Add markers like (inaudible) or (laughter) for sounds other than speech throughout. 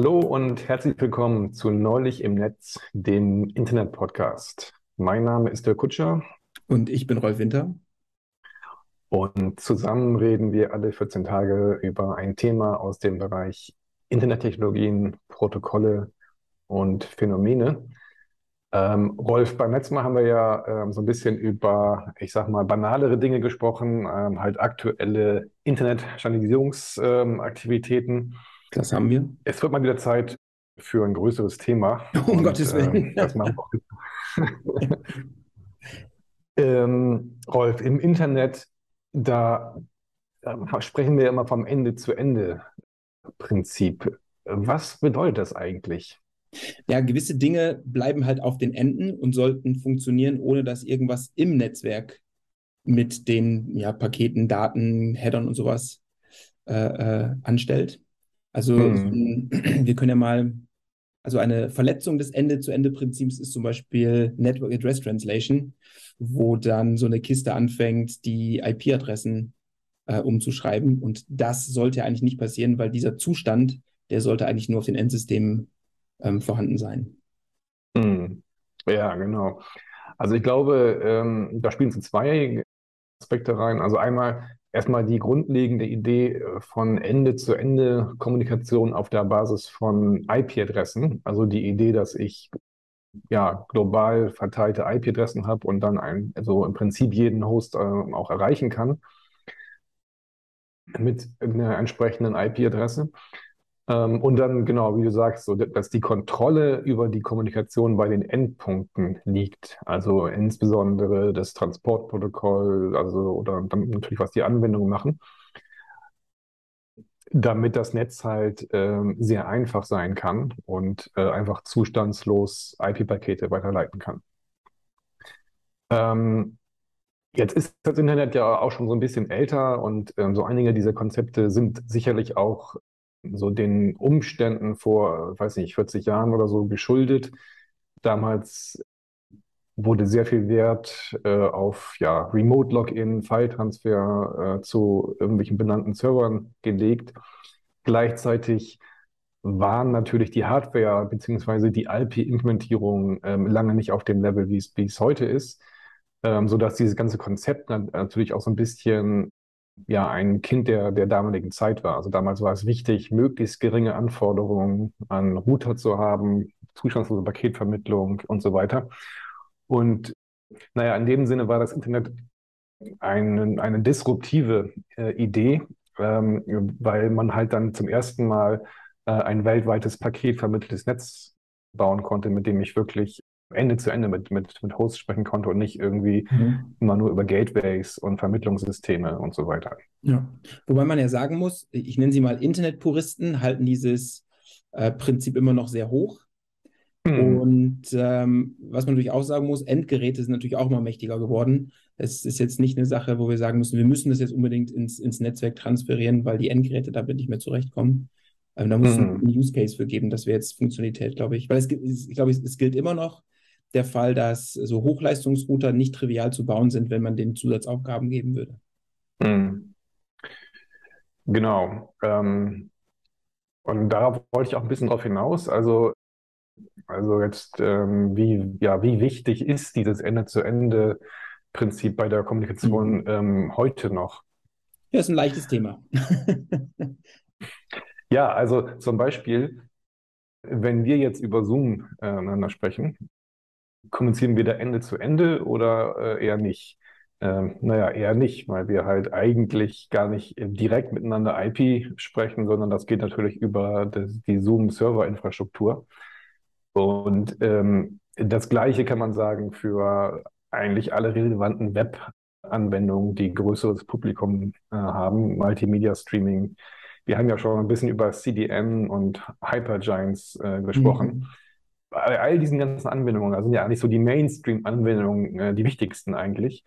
Hallo und herzlich willkommen zu Neulich im Netz, dem Internet-Podcast. Mein Name ist Dirk Kutscher. Und ich bin Rolf Winter. Und zusammen reden wir alle 14 Tage über ein Thema aus dem Bereich Internettechnologien, Protokolle und Phänomene. Ähm, Rolf, beim letzten Mal haben wir ja ähm, so ein bisschen über, ich sag mal, banalere Dinge gesprochen, ähm, halt aktuelle Internet-Standardisierungsaktivitäten. Das haben wir. Es wird mal wieder Zeit für ein größeres Thema. (laughs) Um Und, Gottes Willen. Äh, (laughs) ähm, Rolf, im Internet, da äh, sprechen wir immer vom Ende-zu-Ende-Prinzip. Was bedeutet das eigentlich? Ja, gewisse Dinge bleiben halt auf den Enden und sollten funktionieren, ohne dass irgendwas im Netzwerk mit den ja, Paketen, Daten, Headern und sowas äh, äh, anstellt. Also mhm. (clears throat) wir können ja mal, also eine Verletzung des Ende-zu-Ende-Prinzips ist zum Beispiel Network Address Translation, wo dann so eine Kiste anfängt, die IP-Adressen äh, umzuschreiben. Und das sollte eigentlich nicht passieren, weil dieser Zustand, der sollte eigentlich nur auf den Endsystemen ähm, vorhanden sein. Mhm. Ja, genau. Also ich glaube, ähm, da spielen so zwei Aspekte rein. Also einmal erstmal die grundlegende Idee äh, von Ende-zu-Ende-Kommunikation auf der Basis von IP-Adressen. Also die Idee, dass ich ja global verteilte IP-Adressen habe und dann ein, also im Prinzip jeden Host äh, auch erreichen kann mit einer entsprechenden IP-Adresse. Ähm, und dann, genau, wie du sagst, so, dass die Kontrolle über die Kommunikation bei den Endpunkten liegt. Also insbesondere das Transportprotokoll, also oder dann natürlich, was die Anwendungen machen, damit das Netz halt ähm, sehr einfach sein kann und äh, einfach zustandslos IP-Pakete weiterleiten kann. Ähm, Jetzt ist das Internet ja auch schon so ein bisschen älter und ähm, so einige dieser Konzepte sind sicherlich auch so den Umständen vor, weiß nicht, 40 Jahren oder so geschuldet. Damals wurde sehr viel Wert äh, auf ja, Remote-Login, File-Transfer äh, zu irgendwelchen benannten Servern gelegt. Gleichzeitig waren natürlich die Hardware bzw. die IP-Implementierung ähm, lange nicht auf dem Level, wie es heute ist, ähm, sodass dieses ganze Konzept natürlich auch so ein bisschen ja ein Kind der, der damaligen Zeit war. Also damals war es wichtig, möglichst geringe Anforderungen an Router zu haben, zustandslose Paketvermittlung und so weiter. Und naja, in dem Sinne war das Internet eine, eine disruptive äh, Idee, ähm, weil man halt dann zum ersten Mal äh, ein weltweites paketvermitteltes Netz bauen konnte, mit dem ich wirklich Ende zu Ende mit, mit, mit Hosts sprechen konnte und nicht irgendwie mhm. immer nur über Gateways und Vermittlungssysteme und so weiter. Ja, wobei man ja sagen muss, ich nenne sie mal Internetpuristen, halten dieses äh, Prinzip immer noch sehr hoch. Mhm. Und ähm, was man natürlich auch sagen muss, Endgeräte sind natürlich auch immer mächtiger geworden. Es ist jetzt nicht eine Sache, wo wir sagen müssen, wir müssen das jetzt unbedingt ins, ins Netzwerk transferieren, weil die Endgeräte damit nicht mehr zurechtkommen. Ähm, da muss mhm. es einen Use Case für geben, dass wir jetzt Funktionalität, glaube ich. Weil es ich glaube, es, es gilt immer noch, der Fall, dass so Hochleistungsrouter nicht trivial zu bauen sind, wenn man den Zusatzaufgaben geben würde. Mhm. Genau. Ähm, und darauf wollte ich auch ein bisschen drauf hinaus. Also, also jetzt, ähm, wie, ja, wie wichtig ist dieses Ende-zu-Ende-Prinzip bei der Kommunikation mhm. ähm, heute noch? Ja, ist ein leichtes Thema. (laughs) ja, also zum Beispiel, wenn wir jetzt über Zoom äh, miteinander sprechen, kommunizieren wir da Ende zu Ende oder äh, eher nicht? Ähm, naja, eher nicht, weil wir halt eigentlich gar nicht direkt miteinander IP sprechen, sondern das geht natürlich über das, die Zoom-Server-Infrastruktur. Und ähm, das Gleiche kann man sagen für eigentlich alle relevanten Web-Anwendungen, die größeres Publikum äh, haben, Multimedia-Streaming. Wir haben ja schon ein bisschen über CDN und Hypergiants äh, gesprochen. Mhm bei all diesen ganzen Anwendungen, also sind ja eigentlich so die Mainstream-Anwendungen äh, die wichtigsten eigentlich.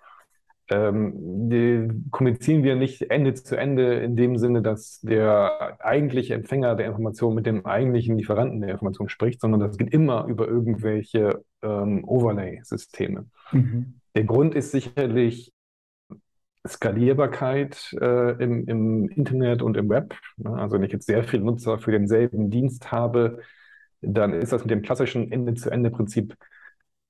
Ähm, die kommunizieren wir nicht Ende zu Ende in dem Sinne, dass der eigentliche Empfänger der Information mit dem eigentlichen Lieferanten der Information spricht, sondern das geht immer über irgendwelche ähm, Overlay-Systeme. Mhm. Der Grund ist sicherlich Skalierbarkeit äh, im, im Internet und im Web. Ne? Also wenn ich jetzt sehr viele Nutzer für denselben Dienst habe, dann ist das mit dem klassischen Ende-zu-Ende-Prinzip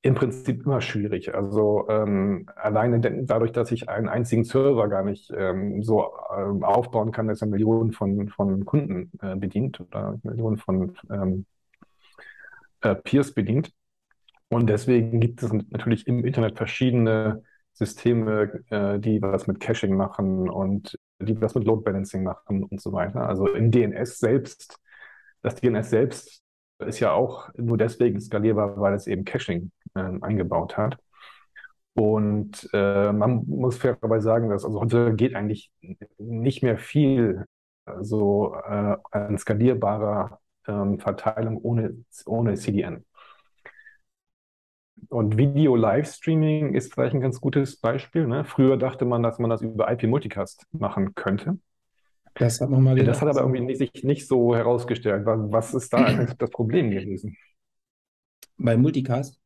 im Prinzip immer schwierig. Also ähm, alleine dadurch, dass ich einen einzigen Server gar nicht ähm, so ähm, aufbauen kann, dass er Millionen von, von Kunden äh, bedient oder Millionen von ähm, äh, Peers bedient. Und deswegen gibt es natürlich im Internet verschiedene Systeme, äh, die was mit Caching machen und die was mit Load Balancing machen und so weiter. Also im DNS selbst, das DNS selbst ist ja auch nur deswegen skalierbar, weil es eben Caching äh, eingebaut hat. Und äh, man muss fairerweise sagen, dass also heute geht eigentlich nicht mehr viel so äh, an skalierbarer ähm, Verteilung ohne, ohne CDN. Und Video-Livestreaming ist vielleicht ein ganz gutes Beispiel. Ne? Früher dachte man, dass man das über IP-Multicast machen könnte. Das hat man mal Das hat aber irgendwie sich nicht so herausgestellt. Was ist da (clears throat) eigentlich das Problem gewesen? Bei Multicast?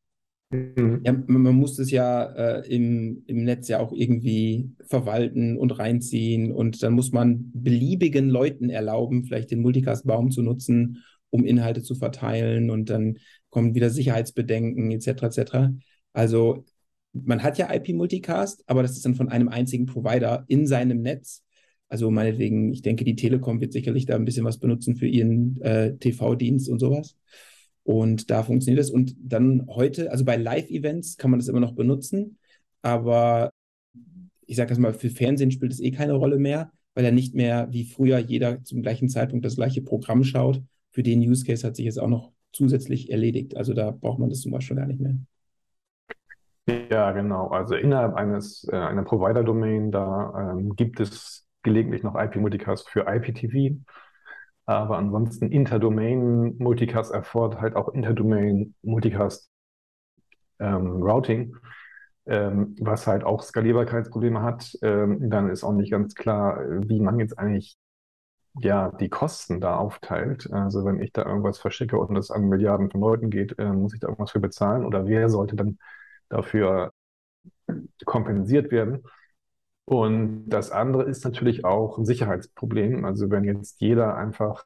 Mhm. Ja, man muss es ja äh, im, im Netz ja auch irgendwie verwalten und reinziehen und dann muss man beliebigen Leuten erlauben, vielleicht den Multicast-Baum zu nutzen, um Inhalte zu verteilen und dann kommen wieder Sicherheitsbedenken etc. etc. Also man hat ja IP-Multicast, aber das ist dann von einem einzigen Provider in seinem Netz also meinetwegen, ich denke, die Telekom wird sicherlich da ein bisschen was benutzen für ihren äh, TV-Dienst und sowas. Und da funktioniert das. Und dann heute, also bei Live-Events kann man das immer noch benutzen, aber ich sage das mal, für Fernsehen spielt es eh keine Rolle mehr, weil ja nicht mehr wie früher jeder zum gleichen Zeitpunkt das gleiche Programm schaut. Für den Use Case hat sich jetzt auch noch zusätzlich erledigt. Also da braucht man das zum Beispiel gar nicht mehr. Ja, genau. Also innerhalb eines äh, einer Provider-Domain, da ähm, gibt es gelegentlich noch IP-Multicast für IPTV. Aber ansonsten Interdomain-Multicast erfordert halt auch Interdomain-Multicast ähm, ähm, was halt auch Skalierbarkeitsprobleme hat. Ähm, dann ist auch nicht ganz klar, wie man jetzt eigentlich ja die Kosten da aufteilt. Also wenn ich da irgendwas verschicke und es an Milliarden von Leuten geht, äh, muss ich da irgendwas für bezahlen oder wer sollte dann dafür kompensiert werden? Und das andere ist natürlich auch ein Sicherheitsproblem. Also wenn jetzt jeder einfach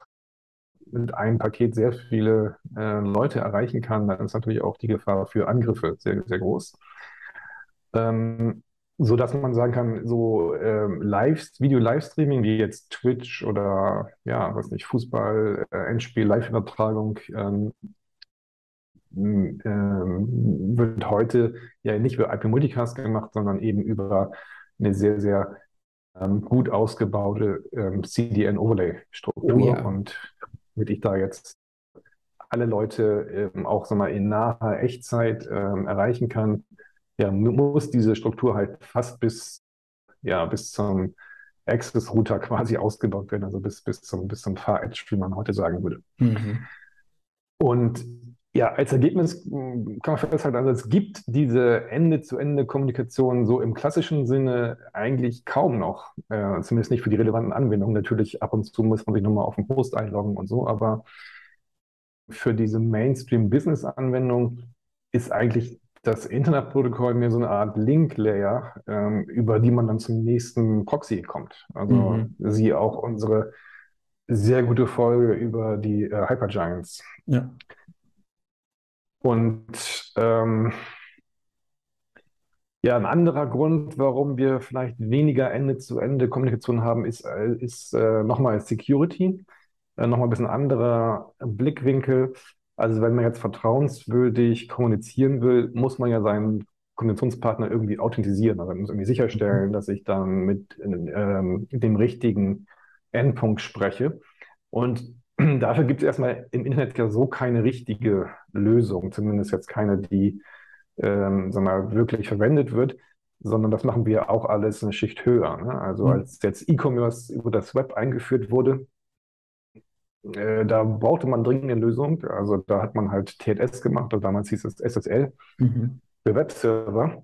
mit einem Paket sehr viele äh, Leute erreichen kann, dann ist natürlich auch die Gefahr für Angriffe sehr, sehr groß. Ähm, so dass man sagen kann, so ähm, Live, Video-Livestreaming wie jetzt Twitch oder ja, was nicht, Fußball, äh, Endspiel, Live-Übertragung ähm, ähm, wird heute ja nicht über IP Multicast gemacht, sondern eben über eine sehr, sehr ähm, gut ausgebaute ähm, CDN-Overlay-Struktur. Oh, ja. Und damit ich da jetzt alle Leute ähm, auch sag mal, in naher Echtzeit ähm, erreichen kann, ja, muss diese Struktur halt fast bis, ja, bis zum Access-Router quasi ausgebaut werden, also bis, bis zum, bis zum Far-Edge, wie man heute sagen würde. Mhm. Und ja, als Ergebnis hm, kann man festhalten, also es gibt diese Ende-zu-Ende-Kommunikation so im klassischen Sinne eigentlich kaum noch, äh, zumindest nicht für die relevanten Anwendungen. Natürlich ab und zu muss man sich nochmal auf den Post einloggen und so, aber für diese Mainstream-Business-Anwendung ist eigentlich das Internetprotokoll mehr so eine Art Link-Layer, ähm, über die man dann zum nächsten Proxy kommt. Also mhm. sie auch unsere sehr gute Folge über die äh, Hypergiants. Ja. Und ähm, ja, ein anderer Grund, warum wir vielleicht weniger Ende-zu-Ende-Kommunikation haben, ist, äh, ist äh, nochmal Security, äh, nochmal ein bisschen anderer Blickwinkel. Also wenn man jetzt vertrauenswürdig kommunizieren will, muss man ja seinen Kommunikationspartner irgendwie authentisieren. Also man muss irgendwie sicherstellen, mhm. dass ich dann mit ähm, dem richtigen Endpunkt spreche. Und Dafür gibt es erstmal im Internet ja so keine richtige Lösung, zumindest jetzt keine, die ähm, sagen wir, wirklich verwendet wird, sondern das machen wir auch alles eine Schicht höher. Ne? Also mhm. als jetzt E-Commerce über das Web eingeführt wurde, äh, da brauchte man dringend eine Lösung. Also da hat man halt TLS gemacht, also damals hieß es SSL mhm. für Webserver.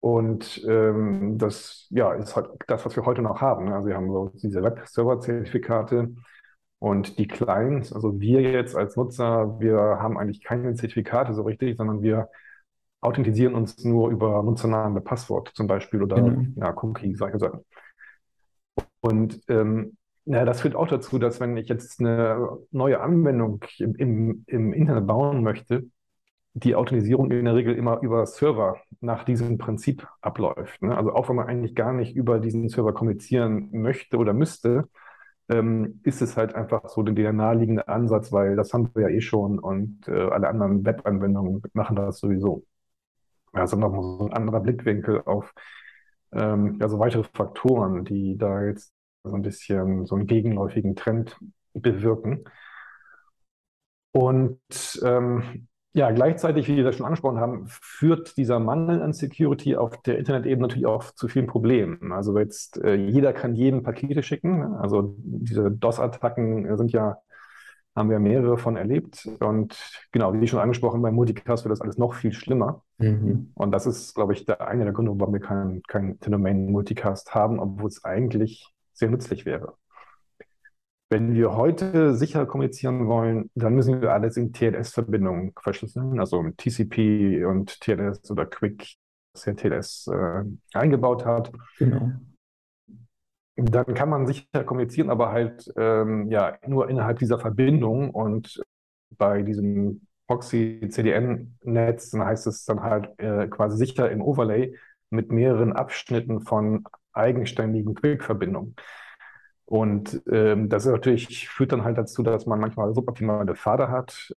Und ähm, das ja, ist halt das, was wir heute noch haben. Ne? Also wir haben so diese Web-Server-Zertifikate, und die Clients, also wir jetzt als Nutzer, wir haben eigentlich keine Zertifikate so richtig, sondern wir authentisieren uns nur über Nutzernamen Passwort zum Beispiel oder Genau. ja, Cookie, solche Sachen. Und ähm, ja, das führt auch dazu, dass wenn ich jetzt eine neue Anwendung im, im, im Internet bauen möchte, die Authentisierung in der Regel immer über Server nach diesem Prinzip abläuft. Ne? Also auch wenn man eigentlich gar nicht über diesen Server kommunizieren möchte oder müsste, ähm, ist es halt einfach so der naheliegende Ansatz, weil das haben wir ja eh schon und äh, alle anderen Webanwendungen machen das sowieso. Also nochmal so ein anderer Blickwinkel auf ähm, ja, so weitere Faktoren, die da jetzt so ein bisschen so einen gegenläufigen Trend bewirken. Und ähm, ja, gleichzeitig, wie wir das schon angesprochen haben, führt dieser Mangel an Security auf der Internet-Ebene natürlich auch zu vielen Problemen. Also jetzt äh, jeder kann jedem Pakete schicken. Also diese DOS-Attacken sind ja, haben wir mehrere von erlebt. Und genau, wie schon angesprochen, beim Multicast wird das alles noch viel schlimmer. Mhm. Und das ist, glaube ich, der eine der Gründe, warum wir keinen kein Phänomen Multicast haben, obwohl es eigentlich sehr nützlich wäre. Wenn wir heute sicher kommunizieren wollen, dann müssen wir alles in TLS-Verbindungen verschlüsseln, also mit TCP und TLS oder Quick, das ja TLS äh, eingebaut hat. Genau. Dann kann man sicher kommunizieren, aber halt ähm, ja nur innerhalb dieser Verbindung und bei diesem Proxy-CDN-Netz, dann heißt es dann halt äh, quasi sicher im Overlay mit mehreren Abschnitten von eigenständigen Quick-Verbindungen. Und ähm, das natürlich führt dann halt dazu, dass man manchmal suboptimale Pfade hat,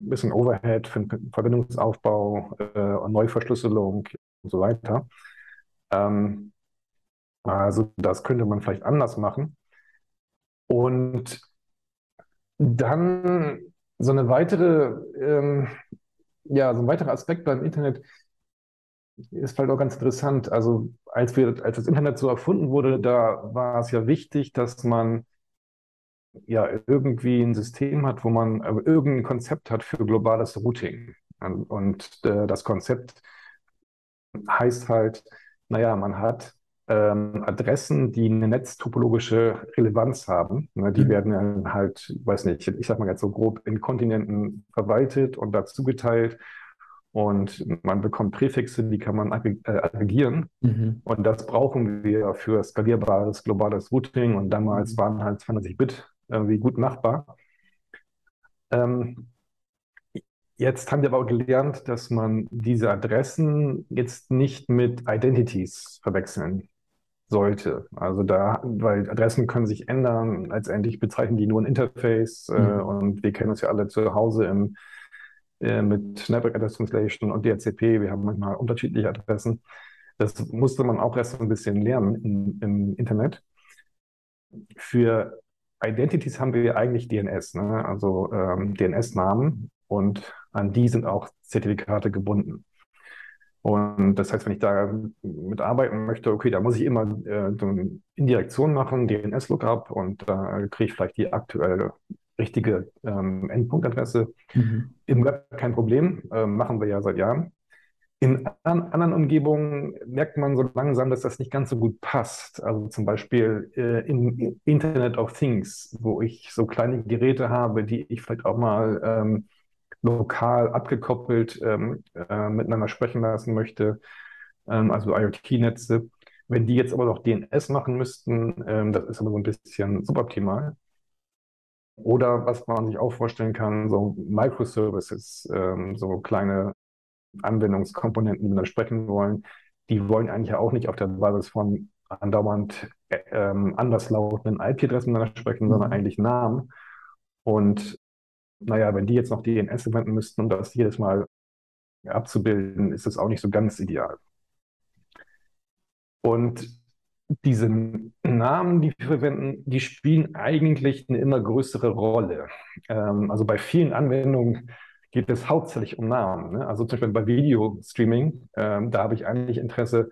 ein bisschen Overhead für den Verbindungsaufbau, äh, Neuverschlüsselung und so weiter. Ähm, also das könnte man vielleicht anders machen. Und dann so eine weitere, ähm, ja, so ein weiterer Aspekt beim Internet ist vielleicht auch ganz interessant. Also als wir, als das Internet so erfunden wurde, da war es ja wichtig, dass man ja irgendwie ein System hat, wo man äh, irgendein Konzept hat für globales Routing. Und äh, das Konzept heißt halt, naja, man hat ähm, Adressen, die eine netztopologische Relevanz haben. Ne, die mhm. werden dann halt, weiß nicht, ich sag mal jetzt so grob in Kontinenten verwaltet und dazu geteilt. Und man bekommt Präfixe, die kann man äh, aggregieren. Mhm. Und das brauchen wir für skalierbares globales Routing. Und damals mhm. waren halt 20 Bit irgendwie gut machbar. Ähm, jetzt haben wir aber auch gelernt, dass man diese Adressen jetzt nicht mit Identities verwechseln sollte. Also da, weil Adressen können sich ändern. Letztendlich bezeichnen die nur ein Interface. Äh, mhm. Äh, und wir kennen uns ja alle zu Hause im äh, mit Network Address Translation und DHCP. Wir haben manchmal unterschiedliche Adressen. Das musste man auch erst ein bisschen lernen im, im Internet. Für Identities haben wir eigentlich DNS, ne? also ähm, DNS-Namen und an die sind auch Zertifikate gebunden. Und das heißt, wenn ich da mitarbeiten möchte, okay, da muss ich immer äh, Indirektion machen, DNS-Lookup und da kriege ich vielleicht die aktuelle richtige ähm, Endpunktadresse. Mhm. Im Web kein Problem, äh, machen wir ja seit Jahren. In an, anderen Umgebungen merkt man so langsam, dass das nicht ganz so gut passt. Also zum Beispiel äh, im Internet of Things, wo ich so kleine Geräte habe, die ich vielleicht auch mal ähm, lokal abgekoppelt ähm, äh, miteinander sprechen lassen möchte, ähm, also IoT-Netze. Wenn die jetzt aber noch DNS machen müssten, ähm, das ist aber so ein bisschen suboptimal. Oder was man sich auch vorstellen kann, so Microservices, ähm, so kleine Anwendungskomponenten, die wir sprechen wollen, die wollen eigentlich auch nicht auf der Basis von andauernd äh, ähm, anderslautenden IP-Adressen miteinander sprechen, mhm. sondern eigentlich Namen. Und naja, wenn die jetzt noch DNS verwenden müssten, um das jedes Mal abzubilden, ist das auch nicht so ganz ideal. Und diese Namen, die wir verwenden, die spielen eigentlich eine immer größere Rolle. Ähm, also bei vielen Anwendungen geht es hauptsächlich um Namen. Ne? Also zum Beispiel bei Video-Streaming, ähm, da habe ich eigentlich Interesse,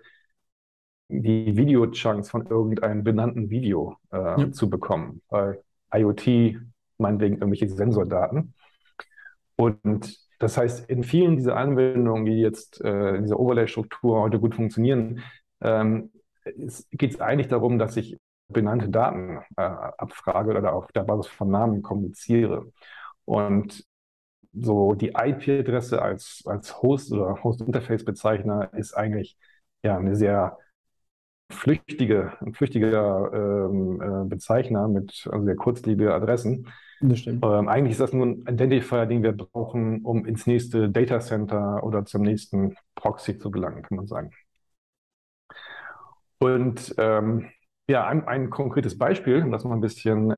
die Video-Chunks von irgendeinem benannten Video äh, ja. zu bekommen. Bei IoT, meinetwegen irgendwelche Sensordaten. Und das heißt, in vielen dieser Anwendungen, die jetzt äh, in dieser Overlay-Struktur heute gut funktionieren, ähm, geht es eigentlich darum, dass ich benannte Daten äh, abfrage oder auf der Basis von Namen kommuniziere. Und so die IP-Adresse als, als Host oder Host-Interface-Bezeichner ist eigentlich ja eine sehr flüchtige, ein flüchtiger ähm, äh, Bezeichner mit also sehr kurzlebige Adressen. Das stimmt. Ähm, eigentlich ist das nur ein Identifier, den wir brauchen, um ins nächste Data Center oder zum nächsten Proxy zu gelangen, kann man sagen. Und ähm, ja, ein, ein konkretes Beispiel, um das mal ein bisschen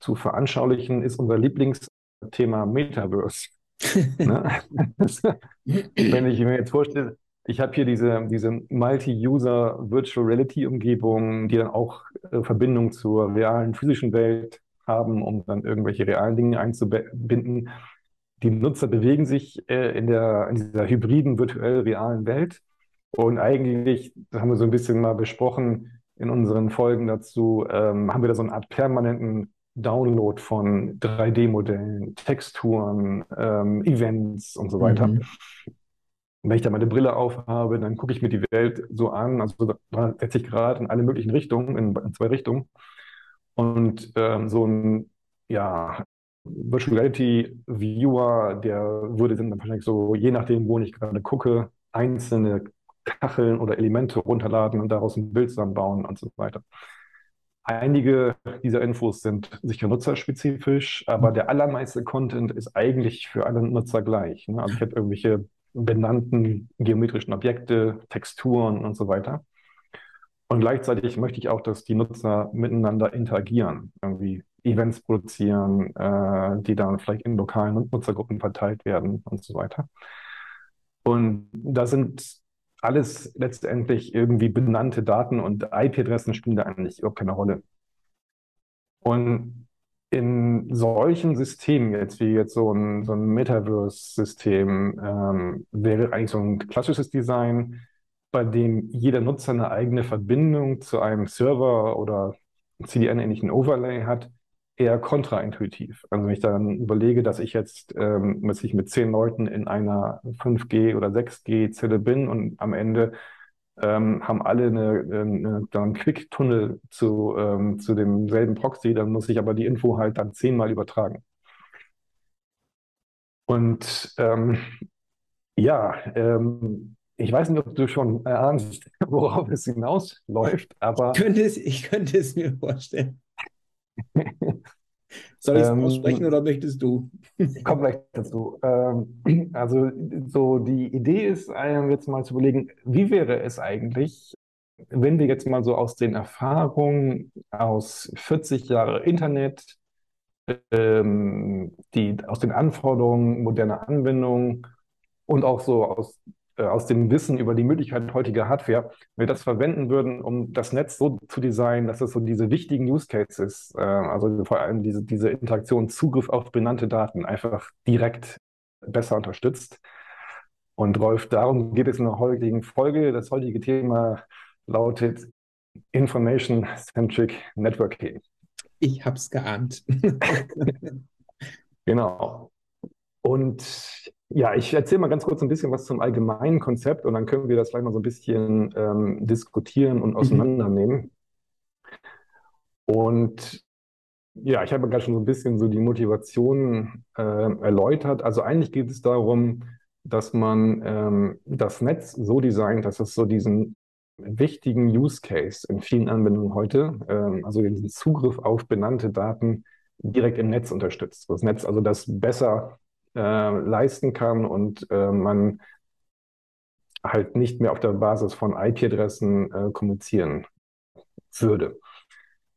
zu veranschaulichen, ist unser Lieblingsthema Metaverse. (laughs) ne? (laughs) Wenn ich mir jetzt vorstelle, ich habe hier diese, diese Multi-User Virtual Reality Umgebung, die dann auch äh, Verbindung zur realen physischen Welt haben, um dann irgendwelche realen Dinge einzubinden. Die Nutzer bewegen sich äh, in, der, in dieser hybriden virtuell realen Welt. Und eigentlich, das haben wir so ein bisschen mal besprochen in unseren Folgen dazu, ähm, haben wir da so eine Art permanenten Download von 3D-Modellen, Texturen, ähm, Events und so weiter. Mhm wenn ich da meine Brille aufhabe, dann gucke ich mir die Welt so an, also 60 Grad in alle möglichen Richtungen, in, in zwei Richtungen. Und ähm, so ein, ja, Virtual Reality Viewer, der würde dann wahrscheinlich so, je nachdem, wo ich gerade gucke, einzelne Kacheln oder Elemente runterladen und daraus ein Bild zusammenbauen und so weiter. Einige dieser Infos sind sicher nutzerspezifisch, aber der allermeiste Content ist eigentlich für alle Nutzer gleich. Ne? Also ich habe irgendwelche benannten geometrischen Objekte, Texturen und so weiter. Und gleichzeitig möchte ich auch, dass die Nutzer miteinander interagieren, irgendwie Events produzieren, äh, die dann vielleicht in lokalen Nutzergruppen verteilt werden und so weiter. Und da sind alles letztendlich irgendwie benannte Daten und IP-Adressen spielen da eigentlich überhaupt keine Rolle. Und in solchen Systemen, jetzt wie jetzt so ein, so ein Metaverse-System, ähm, wäre eigentlich so ein klassisches Design, bei dem jeder Nutzer eine eigene Verbindung zu einem Server oder CDN-ähnlichen Overlay hat, eher kontraintuitiv. Also wenn ich dann überlege, dass ich jetzt ähm, mit zehn Leuten in einer 5G oder 6G-Zelle bin und am Ende ähm, haben alle eine, eine, einen Quick-Tunnel zu, ähm, zu demselben Proxy, dann muss ich aber die Info halt dann zehnmal übertragen. Und ähm, ja, ähm, ich weiß nicht, ob du schon erahnst, (laughs) worauf es hinausläuft, aber. Ich könnte es, ich könnte es mir vorstellen. (laughs) Soll ich es ähm, aussprechen oder möchtest du? Ich komme gleich dazu. Ähm, also, so die Idee ist, jetzt mal zu überlegen, wie wäre es eigentlich, wenn wir jetzt mal so aus den Erfahrungen aus 40 Jahren Internet, ähm, die, aus den Anforderungen moderner Anwendungen und auch so aus aus dem Wissen über die Möglichkeit heutiger Hardware, wir das verwenden würden, um das Netz so zu designen, dass es so diese wichtigen Use Cases, äh, also vor allem diese, diese Interaktion, Zugriff auf benannte Daten einfach direkt besser unterstützt. Und Rolf, darum geht es in der heutigen Folge. Das heutige Thema lautet Information-Centric Networking. Ich habe es geahnt. (laughs) (laughs) genau. Und ja, ich erzähle mal ganz kurz ein bisschen was zum allgemeinen Konzept und dann können wir das gleich mal so ein bisschen ähm, diskutieren und mhm. auseinandernehmen. Mhm. Und ja, ich habe gerade schon so ein bisschen so die Motivation äh, erläutert. Also eigentlich geht es darum, dass man ähm, das Netz so designt, dass es so diesen wichtigen Use Case in vielen Anwendungen heute, ähm, also diesen Zugriff auf benannte Daten direkt im Netz unterstützt. Das Netz also das besser äh, leisten kann und äh, man halt nicht mehr auf der Basis von IP-Adressen äh, kommunizieren würde.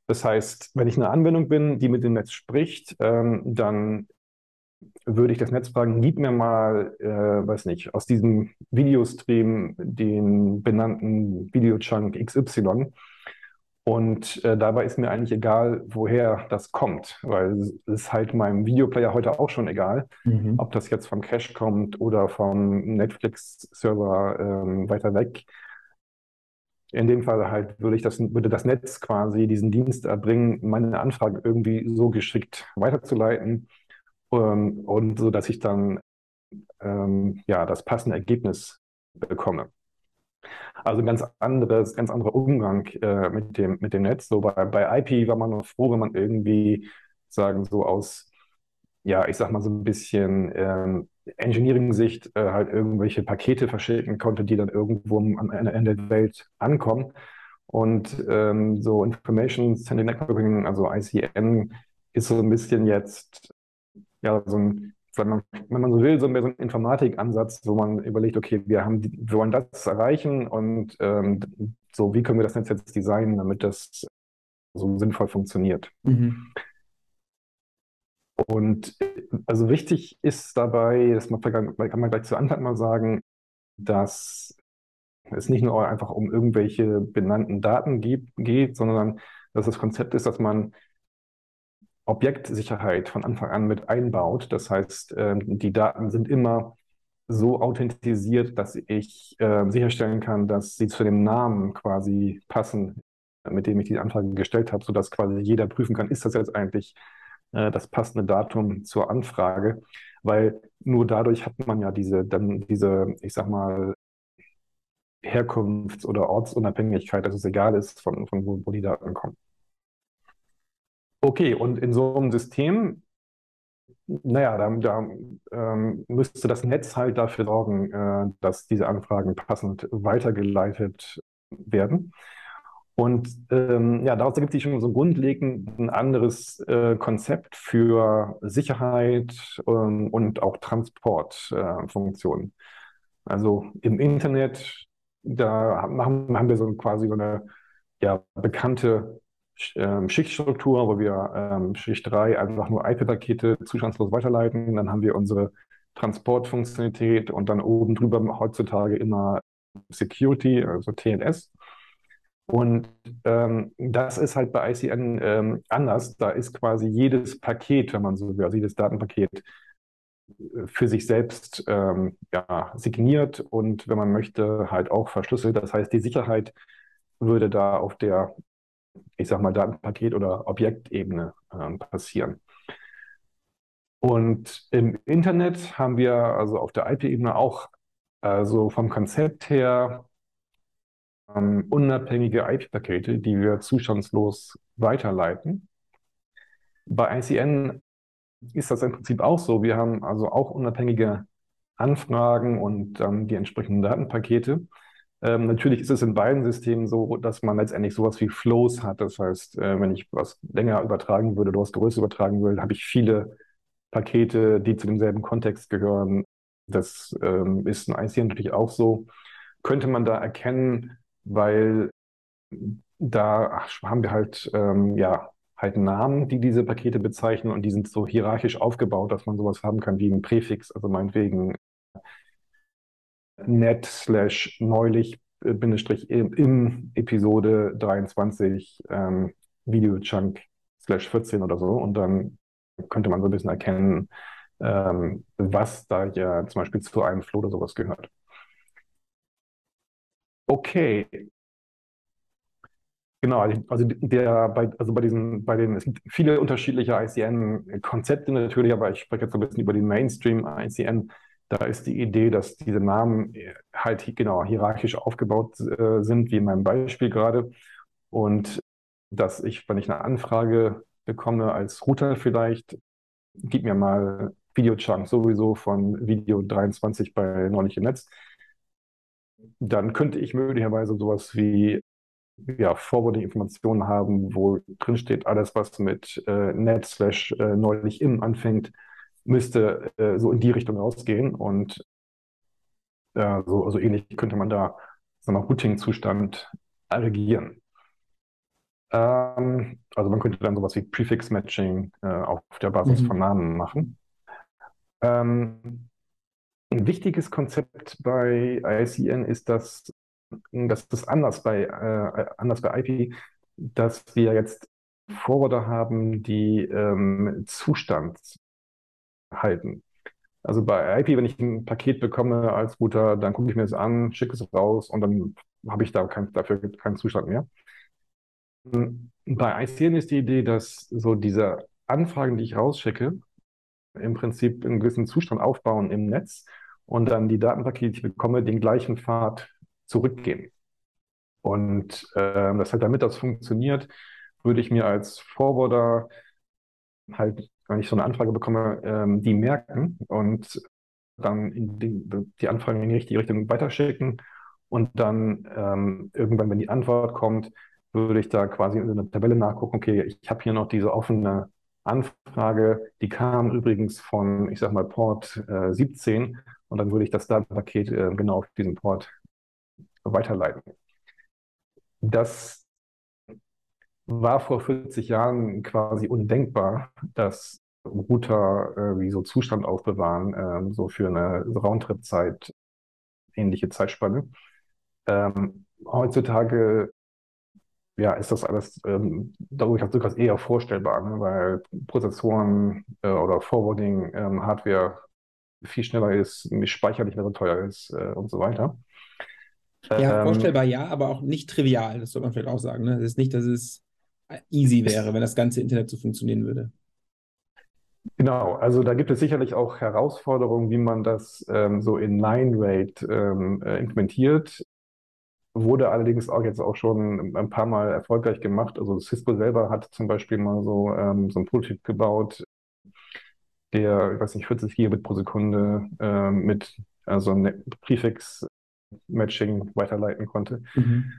Das heißt, wenn ich eine Anwendung bin, die mit dem Netz spricht, ähm, dann würde ich das Netz fragen, gib mir mal, äh, weiß nicht, aus diesem Videostream den benannten Videochunk XY und äh, dabei ist mir eigentlich egal, woher das kommt, weil es ist halt meinem Videoplayer heute auch schon egal, mhm. ob das jetzt vom Cache kommt oder vom Netflix-Server ähm, weiter weg. In dem Fall halt würde ich das, würde das Netz quasi diesen Dienst erbringen, meine Anfrage irgendwie so geschickt weiterzuleiten ähm, und so, dass ich dann ähm, ja das passende Ergebnis bekomme. Also ganz anderes, ganz anderer Umgang äh, mit dem, mit dem Netz. So bei, bei IP war man nur froh, wenn man irgendwie sagen, so aus ja, ich sag mal so ein bisschen ähm, Engineering-Sicht äh, halt irgendwelche Pakete verschicken konnte, die dann irgendwo am Ende der Welt ankommen. Und ähm, so Information Center Networking, also ICN, ist so ein bisschen jetzt ja so ein, man, wenn man so will, so ein, so ein Informatikansatz, wo man überlegt, okay, wir haben, wir wollen das erreichen und ähm, so, wie können wir das Netz jetzt designen, damit das so sinnvoll funktioniert. Mhm. Und also wichtig ist dabei, das kann man gleich zu Anfang mal sagen, dass es nicht nur einfach um irgendwelche benannten Daten geht, sondern dass das Konzept ist, dass man Objektsicherheit von Anfang an mit einbaut. Das heißt, ähm, die Daten sind immer so authentisiert, dass ich äh, sicherstellen kann, dass sie zu dem Namen quasi passen, mit dem ich die Anfrage gestellt habe, sodass quasi jeder prüfen kann, ist das jetzt eigentlich äh, das passende Datum zur Anfrage, weil nur dadurch hat man ja diese, dann diese, ich sag mal, Herkunfts- oder Ortsunabhängigkeit, dass es egal ist, von, von wo, wo die Daten kommen. Okay, und in so einem System, naja, da, da ähm, müsste das Netz halt dafür sorgen, äh, dass diese Anfragen passend weitergeleitet werden. Und ähm, ja, daraus ergibt sich schon so ein grundlegend ein anderes äh, Konzept für Sicherheit ähm, und auch Transportfunktionen. Äh, also im Internet, da haben, haben wir so quasi so eine ja, bekannte Schichtstruktur, wo wir ähm, Schicht 3 einfach nur IP-Pakete zustandslos weiterleiten. Dann haben wir unsere Transportfunktionalität und dann oben drüber heutzutage immer Security, also TNS. Und ähm, das ist halt bei ICN ähm, anders. Da ist quasi jedes Paket, wenn man so will, also jedes Datenpaket äh, für sich selbst ähm, ja, signiert und wenn man möchte, halt auch verschlüsselt. Das heißt, die Sicherheit würde da auf der, ich sag mal, Datenpaket- oder Objektebene ähm, passieren. Und im Internet haben wir also auf der IP-Ebene auch also vom Konzept her ähm, unabhängige IP-Pakete, die wir zustandslos weiterleiten. Bei ICN ist das im Prinzip auch so. Wir haben also auch unabhängige Anfragen und ähm, die entsprechenden Datenpakete. Ähm, natürlich ist es in beiden Systemen so, dass man letztendlich sowas wie Flows hat. Das heißt, äh, wenn ich was länger übertragen würde oder was Größer übertragen will, habe ich viele Pakete, die zu demselben Kontext gehören. Das ähm, ist in ICN natürlich auch so. Könnte man da erkennen, weil da haben wir halt, ähm, ja, halt Namen, die diese Pakete bezeichnen und die sind so hierarchisch aufgebaut, dass man sowas haben kann wie ein Präfix, also meinetwegen net slash neulich äh, Bindestrich im Episode 23 ähm, Video Chunk slash 14 oder so und dann könnte man so ein bisschen erkennen, ähm, was da ja zum Beispiel zu einem Flow oder sowas gehört. Okay. Genau, also, also der bei, also bei diesen, bei den, es gibt viele unterschiedliche ICN-Konzepte natürlich, aber ich spreche jetzt so ein bisschen über den Mainstream ICN. Da ist die Idee, dass diese Namen halt genau hierarchisch aufgebaut äh, sind, wie in meinem Beispiel gerade. Und dass ich, wenn ich eine Anfrage bekomme als Router vielleicht, gib mir mal Videochunk sowieso von Video 23 bei neulich im Netz dann könnte ich möglicherweise sowas wie ja, Forwarding-Informationen haben, wo drin steht, alles, was mit äh, net slash äh, neulich im anfängt, müsste äh, so in die Richtung ausgehen. Und äh, so also ähnlich könnte man da so einen Routing-Zustand aggregieren. Ähm, also man könnte dann sowas wie Prefix-Matching äh, auf der Basis mhm. von Namen machen. Ähm, ein wichtiges Konzept bei ICN ist, dass, das anders bei, äh, anders bei IP, dass wir jetzt Forwarder haben, die ähm, Zustand halten. Also bei IP, wenn ich ein Paket bekomme als Router, dann gucke ich mir das an, schicke es raus und dann habe ich da kein, dafür keinen Zustand mehr. Bei ICN ist die Idee, dass so diese Anfragen, die ich rausschicke, im Prinzip einen gewissen Zustand aufbauen im Netz und dann die Datenpakete, die ich bekomme, den gleichen Pfad zurückgehen. Und äh, das halt, damit das funktioniert, würde ich mir als Forwarder halt wenn ich so eine Anfrage bekomme, ähm, die merken und dann die, die Anfrage in die richtige Richtung weiterschicken und dann ähm, irgendwann, wenn die Antwort kommt, würde ich da quasi in der Tabelle nachgucken, okay, ich habe hier noch diese offene Anfrage, die kam übrigens von, ich sag mal, Port äh, 17 und dann würde ich das Datenpaket äh, genau auf diesen Port weiterleiten. Das war vor 40 Jahren quasi undenkbar, dass Router äh, wie so Zustand aufbewahren, äh, so für eine Roundtrip-Zeit, ähnliche Zeitspanne. Ähm, heutzutage ja, ist das alles ähm, dadurch auch durchaus eher vorstellbar, ne? weil Prozessoren äh, oder Forwarding ähm, Hardware viel schneller ist, Speicher nicht mehr so teuer ist äh, und so weiter. Ja, ähm, vorstellbar ja, aber auch nicht trivial, das soll man vielleicht auch sagen. Ne? Es ist nicht, dass es easy wäre, wenn das ganze Internet so funktionieren würde. Genau, also da gibt es sicherlich auch Herausforderungen, wie man das ähm, so in Line Rate ähm, äh, implementiert. Wurde allerdings auch jetzt auch schon ein paar Mal erfolgreich gemacht. Also Cisco selber hat zum Beispiel mal so, ähm, so ein Prototyp gebaut, der, ich weiß nicht, 40 Gigabit pro Sekunde äh, mit also ne, Prefix-Matching weiterleiten konnte. Mhm.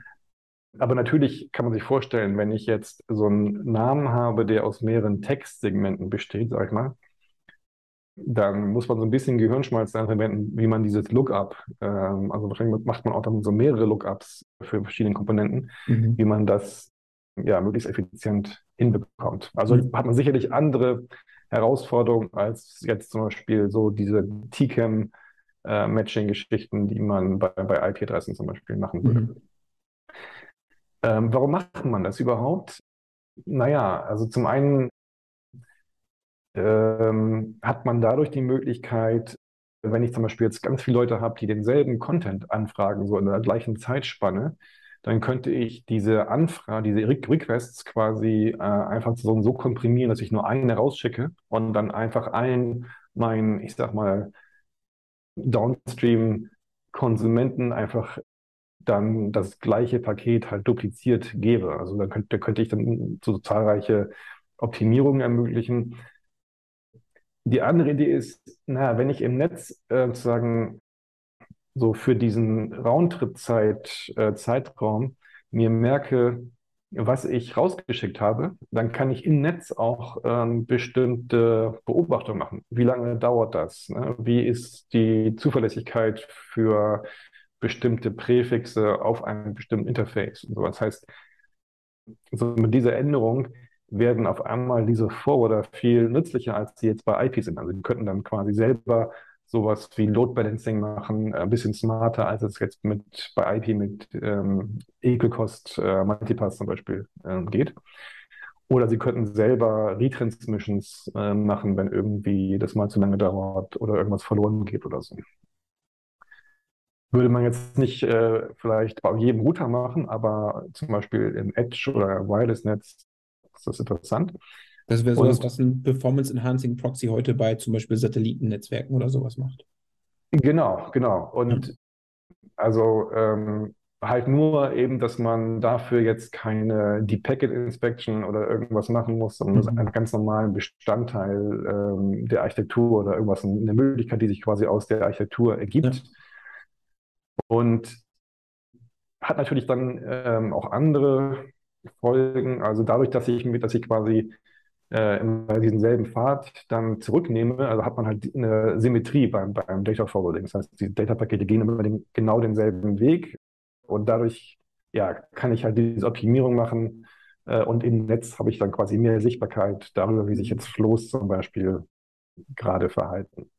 Aber natürlich kann man sich vorstellen, wenn ich jetzt so einen Namen habe, der aus mehreren Textsegmenten besteht, sag ich mal, dann muss man so ein bisschen Gehirnschmalz dann verwenden, wie man dieses Lookup, ähm, also wahrscheinlich macht man auch dann so mehrere Lookups für verschiedene Komponenten, mhm. wie man das ja möglichst effizient hinbekommt. Also mhm. hat man sicherlich andere Herausforderungen als jetzt zum Beispiel so diese TCAM äh, die man bei, bei IP-Adressen zum Beispiel machen würde. Mhm. Ähm, warum macht man das überhaupt? Naja, also zum einen ähm, hat man dadurch die Möglichkeit, wenn ich zum Beispiel jetzt ganz viele Leute habe, die denselben Content anfragen, so in der gleichen Zeitspanne, dann könnte ich diese Anfrage, diese Re Requests quasi äh, einfach so, so komprimieren, dass ich nur eine rausschicke und dann einfach allen meinen, ich sag mal, Downstream-Konsumenten einfach dann das gleiche Paket halt dupliziert gebe. Also da könnte, könnte ich dann so zahlreiche Optimierungen ermöglichen. Die andere Idee ist, naja, wenn ich im Netz äh, sozusagen so für diesen Roundtrip-Zeit, äh, mir merke, was ich rausgeschickt habe, dann kann ich im Netz auch ähm, bestimmte Beobachtungen machen. Wie lange dauert das? Ne? Wie ist die Zuverlässigkeit für bestimmte Präfixe auf einem bestimmten Interface? Und so. Das heißt, so mit dieser Änderung werden auf einmal diese Forwarder viel nützlicher, als sie jetzt bei IP sind. Also die könnten dann quasi selber sowas wie Load Balancing machen, ein bisschen smarter, als es jetzt mit bei IP mit ähm, Equal Cost äh, Multipass zum Beispiel ähm, geht. Oder sie könnten selber Retransmissions äh, machen, wenn irgendwie das mal zu lange dauert oder irgendwas verloren geht oder so. Würde man jetzt nicht äh, vielleicht bei jedem Router machen, aber zum Beispiel im Edge oder Wireless-Netz ist das interessant. Das wäre sowas, was ein Performance-Enhancing Proxy heute bei zum Beispiel Satellitennetzwerken oder sowas macht. Genau, genau. Und ja. also ähm, halt nur eben, dass man dafür jetzt keine Deep Packet Inspection oder irgendwas machen muss, sondern mhm. das einen ganz normalen Bestandteil ähm, der Architektur oder irgendwas, eine Möglichkeit, die sich quasi aus der Architektur ergibt. Ja. Und hat natürlich dann ähm, auch andere Folgen. Also dadurch, dass ich, dass ich quasi äh, immer diesen selben Pfad dann zurücknehme, also hat man halt eine Symmetrie beim, beim Data Forwarding. Das heißt, die Data-Pakete gehen immer den, genau denselben Weg und dadurch ja, kann ich halt diese Optimierung machen äh, und im Netz habe ich dann quasi mehr Sichtbarkeit darüber, wie sich jetzt Flows zum Beispiel gerade verhalten.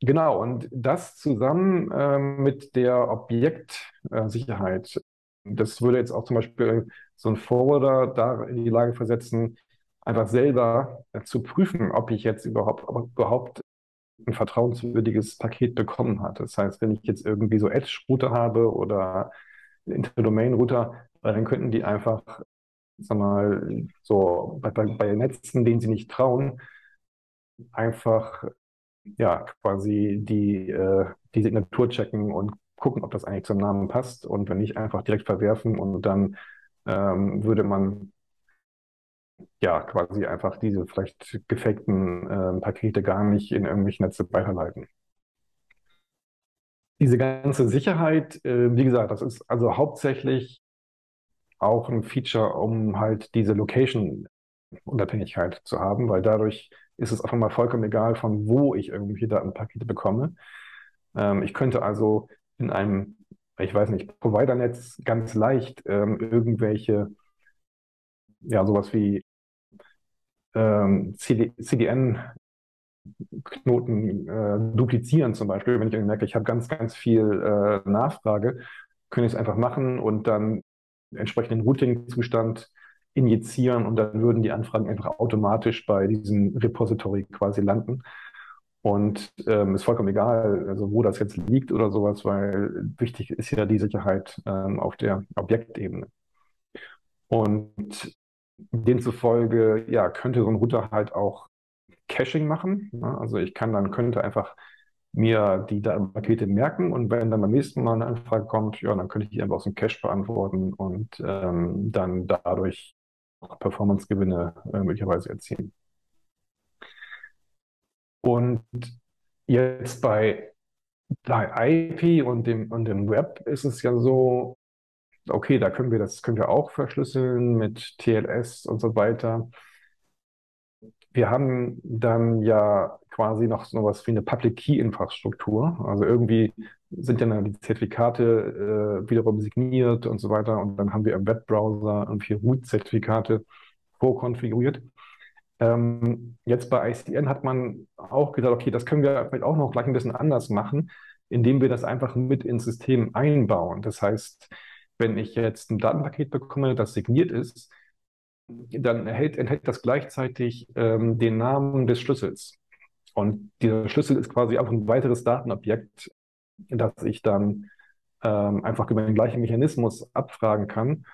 Genau, und das zusammen äh, mit der Objektsicherheit das würde jetzt auch zum Beispiel so ein Forwarder da in die Lage versetzen, einfach selber äh, zu prüfen, ob ich jetzt überhaupt, überhaupt ein vertrauenswürdiges Paket bekommen habe. Das heißt, wenn ich jetzt irgendwie so Edge-Router habe oder Interdomain-Router, dann könnten die einfach, sag mal, so bei, bei Netzen, denen sie nicht trauen, einfach ja quasi die, äh, die Signatur checken und gucken, ob das eigentlich zum Namen passt und wenn nicht, einfach direkt verwerfen und dann ähm, würde man ja, quasi einfach diese vielleicht gefakten äh, Pakete gar nicht in irgendwelche Netze weiterleiten. Diese ganze Sicherheit, äh, wie gesagt, das ist also hauptsächlich auch ein Feature, um halt diese Location-Unabhängigkeit zu haben, weil dadurch ist es einfach mal vollkommen egal, von wo ich irgendwelche Datenpakete bekomme. Ähm, ich könnte also in einem, ich weiß nicht, Provider-Netz ganz leicht ähm, irgendwelche, ja, sowas wie ähm, CD, CDN Knoten äh, duplizieren zum Beispiel, wenn ich merke, ich habe ganz, ganz viel äh, Nachfrage, könnte ich es einfach machen und dann entsprechenden Routing-Zustand injizieren und dann würden die Anfragen einfach automatisch bei diesem Repository quasi landen. Und ähm, ist vollkommen egal, also wo das jetzt liegt oder sowas, weil wichtig ist ja die Sicherheit ähm, auf der Objektebene. Und demzufolge, ja, könnte so ein Router halt auch Caching machen. Ne? Also ich kann dann, könnte einfach mir die Datenpakete merken und wenn dann beim nächsten Mal eine Anfrage kommt, ja, dann könnte ich die einfach aus dem Cache beantworten und ähm, dann dadurch Performance-Gewinne äh, möglicherweise erzielen. Und jetzt bei, bei IP und dem, und dem Web ist es ja so, okay, da können wir das können wir auch verschlüsseln mit TLS und so weiter. Wir haben dann ja quasi noch so was wie eine Public Key Infrastruktur. Also irgendwie sind dann die Zertifikate äh, wiederum signiert und so weiter. Und dann haben wir im Webbrowser irgendwie Root-Zertifikate vorkonfiguriert. Ähm, jetzt bei ICN hat man auch gesagt, okay, das können wir vielleicht auch noch gleich ein bisschen anders machen, indem wir das einfach mit ins System einbauen. Das heißt, wenn ich jetzt ein Datenpaket bekomme, das signiert ist, dann erhält, enthält das gleichzeitig ähm, den Namen des Schlüssels. Und dieser Schlüssel ist quasi auch ein weiteres Datenobjekt, das ich dann ähm, einfach über den gleichen Mechanismus abfragen kann.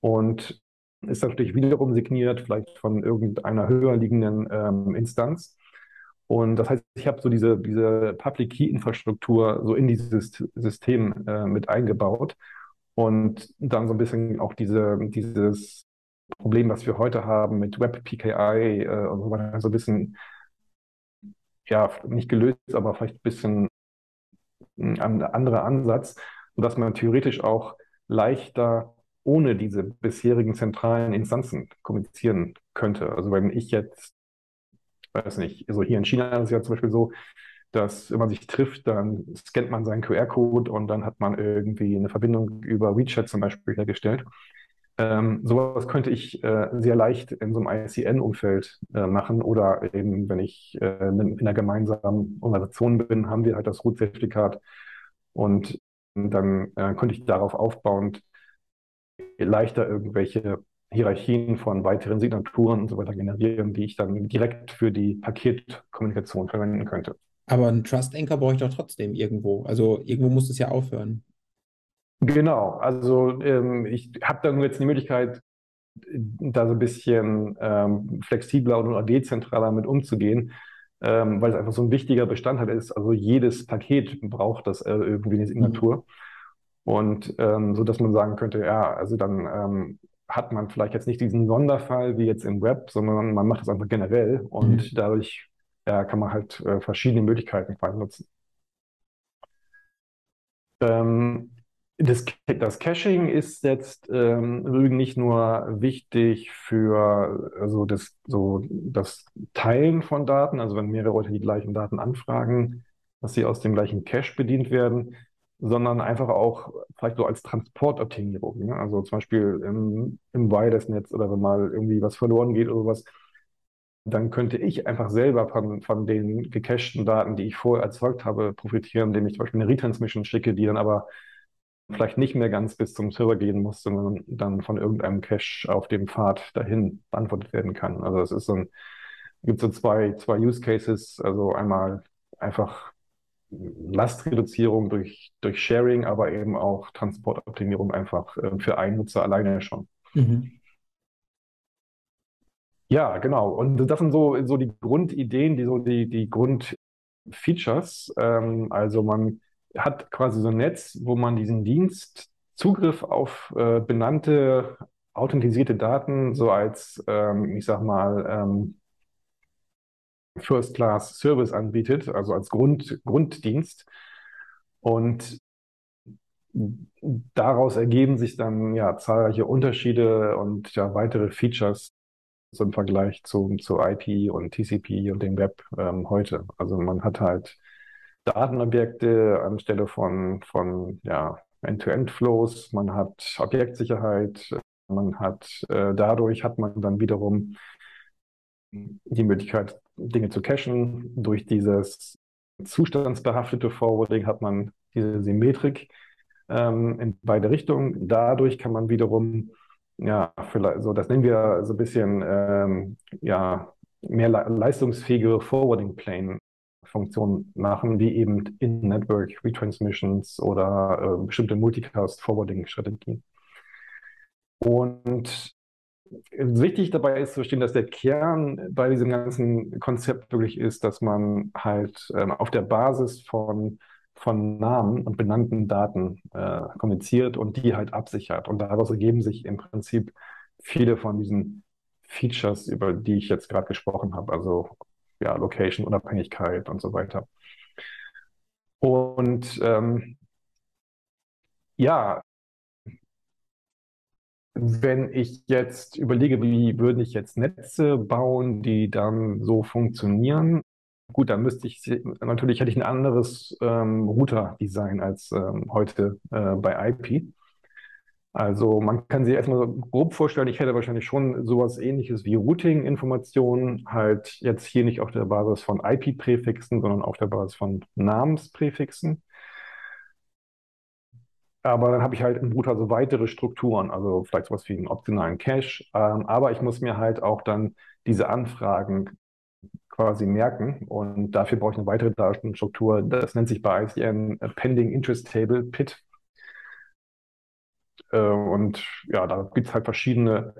Und ist natürlich wiederum signiert, vielleicht von irgendeiner höher liegenden ähm, Instanz. Und das heißt, ich habe so diese, diese Public Key Infrastruktur so in dieses System äh, mit eingebaut und dann so ein bisschen auch diese, dieses Problem, was wir heute haben mit Web PKI äh, und so weiter, so ein bisschen, ja, nicht gelöst, aber vielleicht ein bisschen ein anderer Ansatz, sodass man theoretisch auch leichter ohne diese bisherigen zentralen Instanzen kommunizieren könnte. Also wenn ich jetzt, weiß nicht, also hier in China ist es ja zum Beispiel so, dass wenn man sich trifft, dann scannt man seinen QR-Code und dann hat man irgendwie eine Verbindung über WeChat zum Beispiel hergestellt. Ähm, sowas könnte ich äh, sehr leicht in so einem ICN-Umfeld äh, machen oder eben, wenn ich äh, in einer gemeinsamen Organisation bin, haben wir halt das Root-Zertifikat und dann äh, könnte ich darauf aufbauend leichter irgendwelche Hierarchien von weiteren Signaturen und so weiter generieren, die ich dann direkt für die Paketkommunikation verwenden könnte. Aber ein Trust Anchor brauche ich doch trotzdem irgendwo. Also irgendwo muss es ja aufhören. Genau, also ähm, ich habe da nur jetzt die Möglichkeit, da so ein bisschen ähm, flexibler und dezentraler mit umzugehen, ähm, weil es einfach so ein wichtiger Bestandteil ist. Also jedes Paket braucht das äh, irgendwie eine Signatur. Mhm. Und ähm, so dass man sagen könnte, ja, also dann ähm, hat man vielleicht jetzt nicht diesen Sonderfall wie jetzt im Web, sondern man macht es einfach generell und mhm. dadurch ja, kann man halt äh, verschiedene Möglichkeiten quasi nutzen. Ähm, das, das, Caching ist jetzt ähm, nicht nur wichtig für also das, so das Teilen von Daten, also wenn mehrere Leute die gleichen Daten anfragen, dass sie aus dem gleichen Cache bedient werden, sondern einfach auch vielleicht so als Transportoptimierung. Ne? Also zum Beispiel im, im Wireless-Netz oder wenn mal irgendwie was verloren geht oder sowas, dann könnte ich einfach selber von, von den gecachten Daten, die ich vorher erzeugt habe, profitieren, indem ich zum Beispiel eine Retransmission schicke, die dann aber vielleicht nicht mehr ganz bis zum Server gehen muss, sondern dann von irgendeinem Cache auf dem Pfad dahin beantwortet werden kann. Also es ist so ein, gibt so zwei, zwei Use Cases, also einmal einfach Lastreduzierung durch, durch Sharing, aber eben auch Transportoptimierung einfach äh, für einen Nutzer alleine schon. Mhm. Ja, genau. Und das sind so, so die Grundideen, die so die, die Grundfeatures. Ähm, also man hat quasi so ein Netz, wo man diesen Dienst Zugriff auf äh, benannte authentisierte Daten so als, ähm, ich sag mal, ähm, First-Class-Service anbietet, also als Grund, Grunddienst. Und daraus ergeben sich dann ja zahlreiche Unterschiede und ja weitere Features so im Vergleich zu, zu IP und TCP und dem Web ähm, heute. Also man hat halt Datenobjekte anstelle von, von ja, End-to-End-Flows, man hat Objektsicherheit, man hat äh, dadurch hat man dann wiederum die Möglichkeit, Dinge zu cachen. Durch dieses zustandsbehaftete Forwarding hat man diese Symmetrik ähm, in beide Richtungen. Dadurch kann man wiederum, ja, vielleicht, so das nennen wir so ein bisschen, ähm, ja, mehr le leistungsfähige Forwarding Plane Funktionen machen, wie eben In-Network Retransmissions oder äh, bestimmte Multicast Forwarding Strategien. Und wichtig dabei ist zu verstehen, dass der Kern bei diesem ganzen Konzept wirklich ist, dass man halt ähm, auf der Basis von, von Namen und benannten Daten äh, kommuniziert und die halt absichert. Und daraus ergeben sich im Prinzip viele von diesen Features, über die ich jetzt gerade gesprochen habe, also ja, Location, Unabhängigkeit und so weiter. Und ähm, ja, wenn ich jetzt überlege, wie würde ich jetzt Netze bauen, die dann so funktionieren, gut, dann müsste ich, natürlich hätte ich ein anderes ähm, Router-Design als ähm, heute äh, bei IP. Also man kann sich erstmal so grob vorstellen, ich hätte wahrscheinlich schon sowas ähnliches wie Routing-Informationen, halt jetzt hier nicht auf der Basis von IP-Präfixen, sondern auf der Basis von Namenspräfixen. Aber dann habe ich halt im Router so weitere Strukturen, also vielleicht sowas wie einen optionalen Cache. Ähm, aber ich muss mir halt auch dann diese Anfragen quasi merken und dafür brauche ich eine weitere Datenstruktur. Das nennt sich bei ICN Pending Interest Table, PIT. Äh, und ja, da gibt es halt verschiedene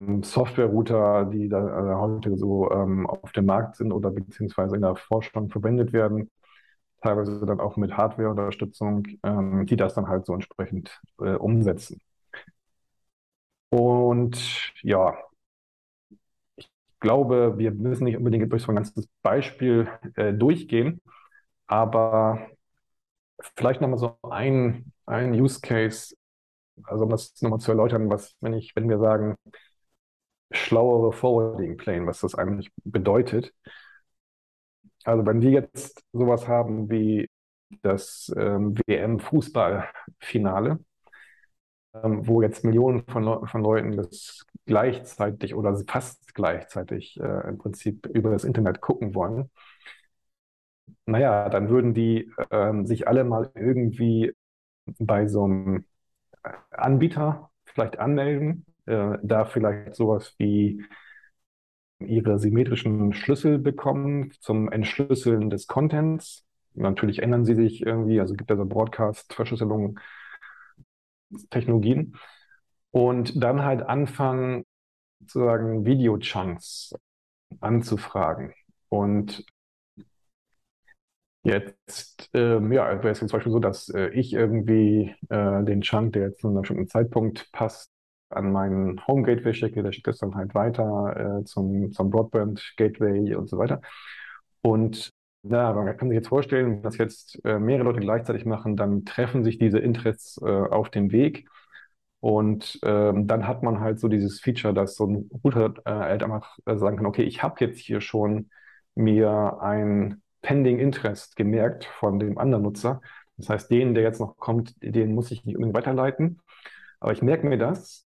ähm, Software-Router, die da äh, heute so ähm, auf dem Markt sind oder beziehungsweise in der Forschung verwendet werden teilweise dann auch mit Hardware-Unterstützung, ähm, die das dann halt so entsprechend äh, umsetzen. Und ja, ich glaube, wir müssen nicht unbedingt durch so ein ganzes Beispiel äh, durchgehen, aber vielleicht nochmal so ein, ein Use Case, also um das nochmal zu erläutern, was, wenn ich, wenn wir sagen, schlauere Forwarding Plane, was das eigentlich bedeutet. Also wenn wir jetzt sowas haben wie das ähm, WM-Fußballfinale, ähm, wo jetzt Millionen von, Le von Leuten das gleichzeitig oder fast gleichzeitig äh, im Prinzip über das Internet gucken wollen, naja, dann würden die ähm, sich alle mal irgendwie bei so einem Anbieter vielleicht anmelden, äh, da vielleicht sowas wie ihre symmetrischen Schlüssel bekommen zum Entschlüsseln des Contents. Natürlich ändern sie sich irgendwie, also gibt es also Broadcast-Verschlüsselung, Technologien. Und dann halt anfangen, sozusagen Video-Chunks anzufragen. Und jetzt, ähm, ja, wäre es zum Beispiel so, dass äh, ich irgendwie äh, den Chunk, der jetzt zu einem bestimmten Zeitpunkt passt, an meinen Home Gateway schicke, der schickt das dann halt weiter äh, zum, zum Broadband Gateway und so weiter. Und na, man kann sich jetzt vorstellen, dass jetzt äh, mehrere Leute gleichzeitig machen, dann treffen sich diese Interests äh, auf dem Weg. Und ähm, dann hat man halt so dieses Feature, dass so ein Router äh, halt einfach äh, sagen kann, okay, ich habe jetzt hier schon mir ein Pending Interest gemerkt von dem anderen Nutzer. Das heißt, den, der jetzt noch kommt, den muss ich nicht unbedingt weiterleiten. Aber ich merke mir das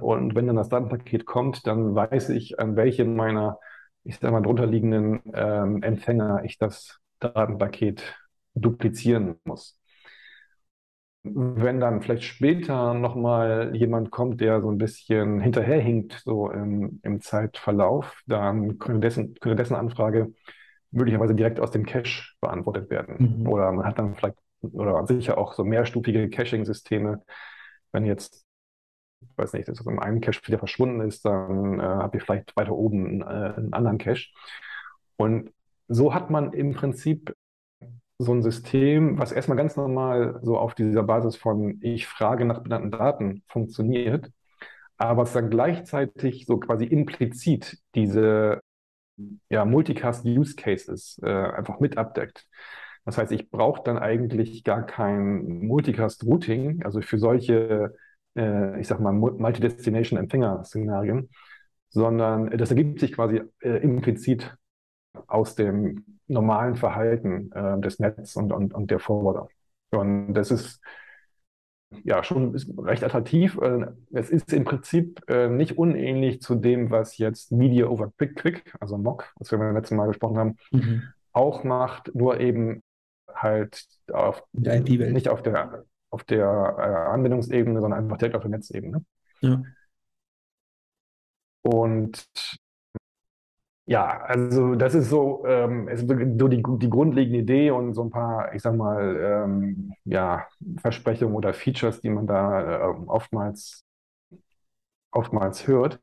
und wenn dann das Datenpaket kommt, dann weiß ich, an welche meiner, ich sag mal, drunterliegenden ähm, Empfänger ich das Datenpaket duplizieren muss. Wenn dann vielleicht später nochmal jemand kommt, der so ein bisschen hinterherhinkt, so im, im Zeitverlauf, dann könnte dessen, könnte dessen Anfrage möglicherweise direkt aus dem Cache beantwortet werden. Mhm. Oder man hat dann vielleicht, oder sicher auch so mehrstufige Caching-Systeme. Wenn jetzt ich weiß nicht, dass in einem Cache wieder verschwunden ist, dann äh, habt ihr vielleicht weiter oben äh, einen anderen Cache. Und so hat man im Prinzip so ein System, was erstmal ganz normal so auf dieser Basis von ich frage nach benannten Daten funktioniert, aber es dann gleichzeitig so quasi implizit diese ja, Multicast-Use-Cases äh, einfach mit abdeckt. Das heißt, ich brauche dann eigentlich gar kein Multicast-Routing, also für solche, äh, ich sag mal, Multi-Destination-Empfänger-Szenarien, sondern das ergibt sich quasi äh, implizit aus dem normalen Verhalten äh, des Netzes und, und, und der Forwarder. Und das ist ja schon recht attraktiv. Äh, es ist im Prinzip äh, nicht unähnlich zu dem, was jetzt Media over Quick Quick, also MOC, was wir beim letzten Mal gesprochen haben, mhm. auch macht, nur eben halt auf, nicht auf der, auf der äh, Anwendungsebene, sondern einfach direkt auf der Netzebene. Ja. Und ja, also das ist so, ähm, es so die, die grundlegende Idee und so ein paar, ich sag mal, ähm, ja, Versprechungen oder Features, die man da äh, oftmals, oftmals hört.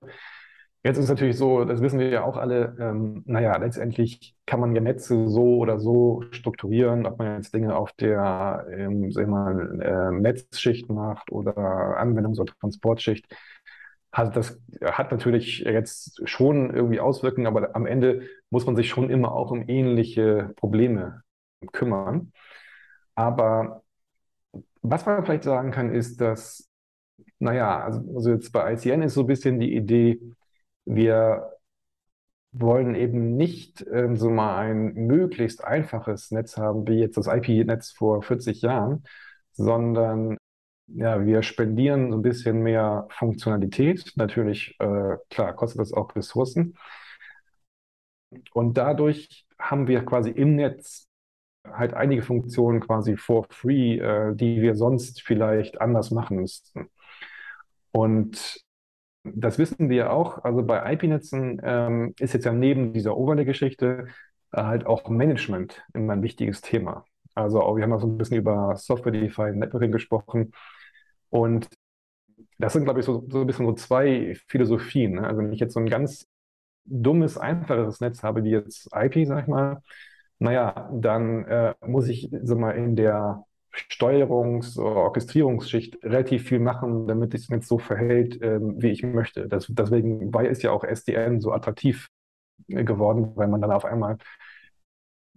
Jetzt ist es natürlich so, das wissen wir ja auch alle, ähm, naja, letztendlich kann man ja Netze so oder so strukturieren, ob man jetzt Dinge auf der, ähm, sagen wir mal, äh, Netzschicht macht oder Anwendungs- oder Transportschicht. Also das hat natürlich jetzt schon irgendwie Auswirkungen, aber am Ende muss man sich schon immer auch um ähnliche Probleme kümmern. Aber was man vielleicht sagen kann, ist, dass, naja, also, also jetzt bei ICN ist so ein bisschen die Idee, wir wollen eben nicht ähm, so mal ein möglichst einfaches Netz haben, wie jetzt das IP-Netz vor 40 Jahren, sondern ja, wir spendieren so ein bisschen mehr Funktionalität. Natürlich, äh, klar, kostet das auch Ressourcen. Und dadurch haben wir quasi im Netz halt einige Funktionen quasi for free, äh, die wir sonst vielleicht anders machen müssten. Und das wissen wir auch. Also bei IP-Netzen ähm, ist jetzt ja neben dieser Overlay-Geschichte äh, halt auch Management immer ein wichtiges Thema. Also auch, wir haben auch so ein bisschen über Software-Defined Networking gesprochen. Und das sind, glaube ich, so, so ein bisschen so zwei Philosophien. Ne? Also wenn ich jetzt so ein ganz dummes, einfaches Netz habe, wie jetzt IP, sag ich mal, naja, dann äh, muss ich so mal in der Steuerungs- oder Orchestrierungsschicht relativ viel machen, damit es Netz so verhält, ähm, wie ich möchte. Das, deswegen war, ist ja auch SDN so attraktiv geworden, weil man dann auf einmal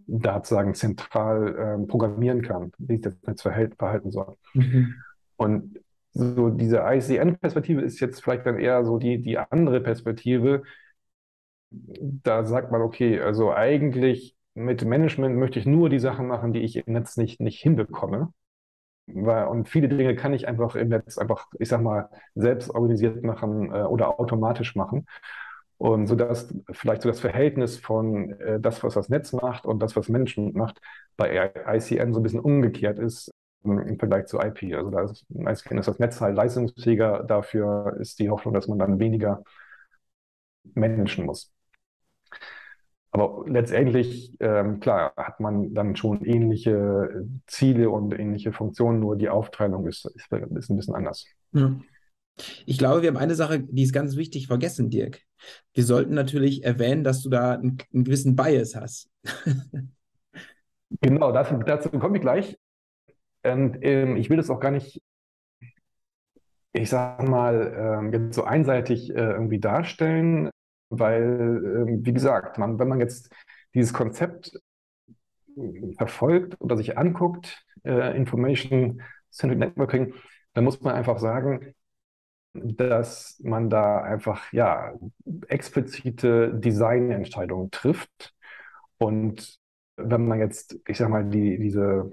da sozusagen zentral ähm, programmieren kann, wie sich das Netz verhält, verhalten soll. Mhm. Und so diese ICN-Perspektive ist jetzt vielleicht dann eher so die, die andere Perspektive. Da sagt man, okay, also eigentlich mit Management möchte ich nur die Sachen machen, die ich im Netz nicht, nicht hinbekomme. Weil, und viele Dinge kann ich einfach im Netz einfach, ich sag mal, selbst organisiert machen äh, oder automatisch machen. Und so dass vielleicht so das Verhältnis von äh, das, was das Netz macht und das, was Management macht, bei ICN so ein bisschen umgekehrt ist im Vergleich zu IP. Also da ist, ist das Netz halt leistungsfähiger, dafür ist die Hoffnung, dass man dann weniger managen muss. Aber letztendlich, ähm, klar, hat man dann schon ähnliche Ziele und ähnliche Funktionen, nur die Aufteilung ist, ist, ist ein bisschen anders. Ja. Ich glaube, wir haben eine Sache, die ist ganz wichtig vergessen, Dirk. Wir sollten natürlich erwähnen, dass du da einen, einen gewissen Bias hast. (laughs) genau, dazu, dazu komme ich gleich. Und ähm, ich will das auch gar nicht, ich sage mal, ähm, jetzt so einseitig äh, irgendwie darstellen. Weil, ähm, wie gesagt, man, wenn man jetzt dieses Konzept verfolgt oder sich anguckt, äh, Information Centric Networking, dann muss man einfach sagen, dass man da einfach ja explizite Designentscheidungen trifft. Und wenn man jetzt, ich sag mal, die, diese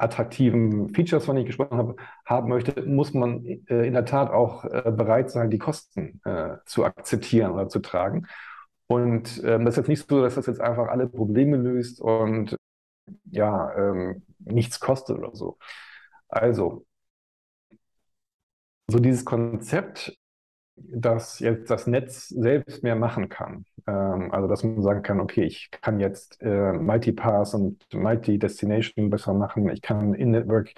attraktiven Features, von denen ich gesprochen habe, haben möchte, muss man äh, in der Tat auch äh, bereit sein, die Kosten äh, zu akzeptieren oder zu tragen. Und ähm, das ist jetzt nicht so, dass das jetzt einfach alle Probleme löst und ja, ähm, nichts kostet oder so. Also, so dieses Konzept dass jetzt das Netz selbst mehr machen kann. Ähm, also dass man sagen kann, okay, ich kann jetzt äh, Multipass und Multi-Destination besser machen, ich kann In-Network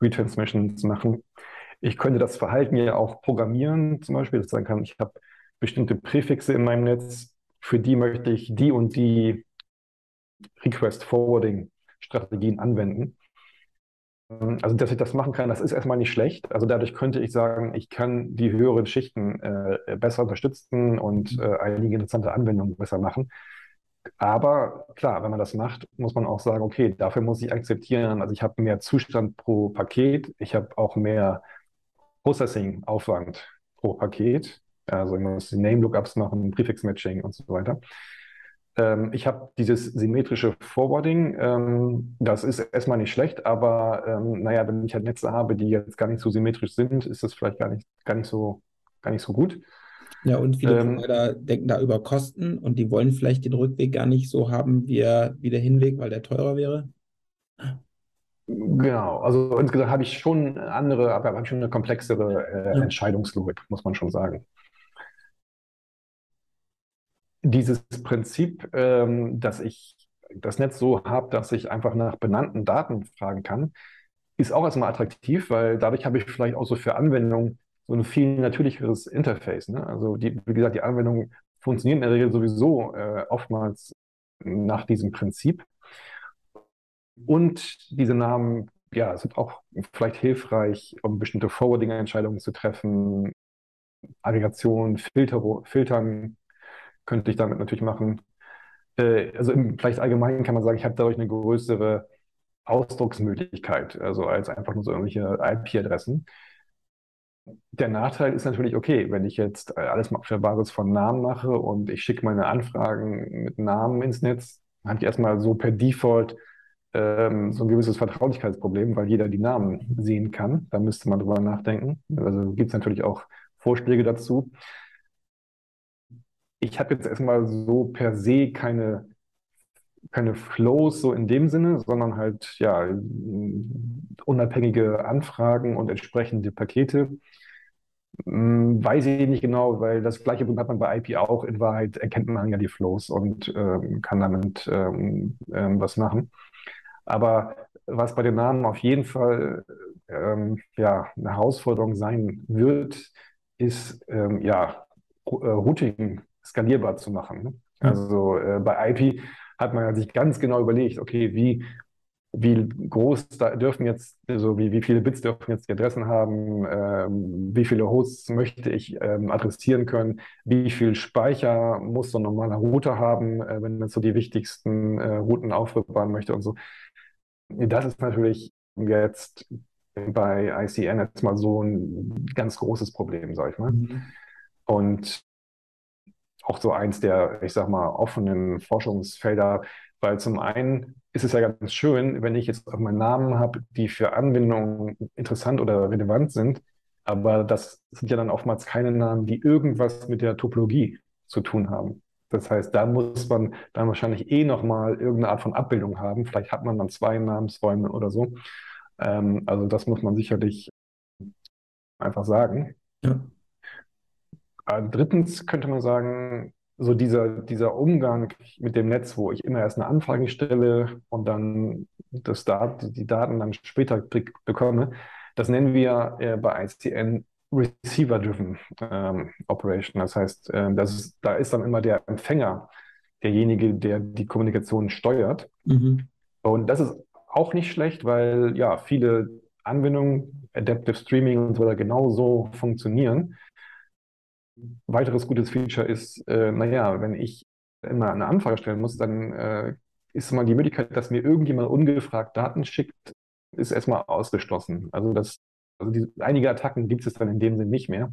Retransmissions machen. Ich könnte das Verhalten ja auch programmieren, zum Beispiel, dass ich sagen kann, ich habe bestimmte Präfixe in meinem Netz, für die möchte ich die und die Request-Forwarding-Strategien anwenden. Also, dass ich das machen kann, das ist erstmal nicht schlecht. Also dadurch könnte ich sagen, ich kann die höheren Schichten äh, besser unterstützen und äh, einige interessante Anwendungen besser machen. Aber klar, wenn man das macht, muss man auch sagen, okay, dafür muss ich akzeptieren, also ich habe mehr Zustand pro Paket, ich habe auch mehr Processing-Aufwand pro Paket. Also ich muss Name-Lookups machen, Prefix-Matching und so weiter. Ähm, ich habe dieses symmetrische Forwarding, ähm, das ist erstmal nicht schlecht, aber ähm, naja, wenn ich halt Netze habe, die jetzt gar nicht so symmetrisch sind, ist das vielleicht gar nicht, gar nicht so, gar nicht so gut. Ja, und viele ähm, Provider denken da über Kosten und die wollen vielleicht den Rückweg gar nicht so haben wie, er, wie der Hinweg, weil der teurer wäre. Genau, also insgesamt habe ich schon andere, aber habe schon eine komplexere äh, ja. Entscheidungslogik, muss man schon sagen dieses Prinzip, ähm, dass ich das Netz so habe, dass ich einfach nach benannten Daten fragen kann, ist auch erstmal attraktiv, weil dadurch habe ich vielleicht auch so für Anwendungen so ein viel natürlicheres Interface. Ne? Also die, wie gesagt, die Anwendungen funktionieren in der Regel sowieso äh, oftmals nach diesem Prinzip. Und diese Namen ja, sind auch vielleicht hilfreich, um bestimmte Forwarding-Entscheidungen zu treffen, Aggregation, Filter, Filtern könnte ich damit natürlich machen. Äh, also im, vielleicht allgemein kann man sagen, ich habe dadurch eine größere Ausdrucksmöglichkeit, also als einfach nur so irgendwelche IP-Adressen. Der Nachteil ist natürlich, okay, wenn ich jetzt alles auf Basis von Namen mache und ich schicke meine Anfragen mit Namen ins Netz, dann habe ich erstmal so per Default ähm, so ein gewisses Vertraulichkeitsproblem, weil jeder die Namen sehen kann. Da müsste man drüber nachdenken. Also gibt es natürlich auch Vorschläge dazu ich habe jetzt erstmal so per se keine, keine Flows so in dem Sinne, sondern halt ja unabhängige Anfragen und entsprechende Pakete. Hm, weiß ich nicht genau, weil das gleiche hat man bei IP auch. In Wahrheit erkennt man ja die Flows und ähm, kann damit ähm, ähm, was machen. Aber was bei den Namen auf jeden Fall ähm, ja, eine Herausforderung sein wird, ist ähm, ja, äh, Routing skalierbar zu machen. Ne? Also äh, bei IP hat man sich ganz genau überlegt, okay, wie, wie groß da dürfen jetzt, also wie, wie viele Bits dürfen jetzt die Adressen haben, ähm, wie viele Hosts möchte ich ähm, adressieren können, wie viel Speicher muss so ein normaler Router haben, äh, wenn man so die wichtigsten äh, Routen aufbewahren möchte und so. Das ist natürlich jetzt bei ICN jetzt mal so ein ganz großes Problem, sag ich mal. Mhm. Und auch so eins der, ich sag mal, offenen Forschungsfelder, weil zum einen ist es ja ganz schön, wenn ich jetzt auch mal Namen habe, die für Anwendungen interessant oder relevant sind, aber das sind ja dann oftmals keine Namen, die irgendwas mit der Topologie zu tun haben. Das heißt, da muss man dann wahrscheinlich eh nochmal irgendeine Art von Abbildung haben. Vielleicht hat man dann zwei Namensräume oder so. Ähm, also das muss man sicherlich einfach sagen. Ja. Äh, drittens könnte man sagen, so dieser, dieser Umgang mit dem Netz, wo ich immer erst eine Anfrage stelle und dann das Dat die Daten dann später bekomme, das nennen wir äh, bei ICN Receiver-Driven ähm, Operation. Das heißt, äh, das ist, da ist dann immer der Empfänger derjenige, der die Kommunikation steuert. Mhm. Und das ist auch nicht schlecht, weil ja viele Anwendungen, Adaptive Streaming und so weiter genauso funktionieren weiteres gutes Feature ist, äh, naja, wenn ich immer eine Anfrage stellen muss, dann äh, ist mal die Möglichkeit, dass mir irgendjemand ungefragt Daten schickt, ist erstmal ausgeschlossen. Also das, also die, einige Attacken gibt es dann in dem Sinn nicht mehr.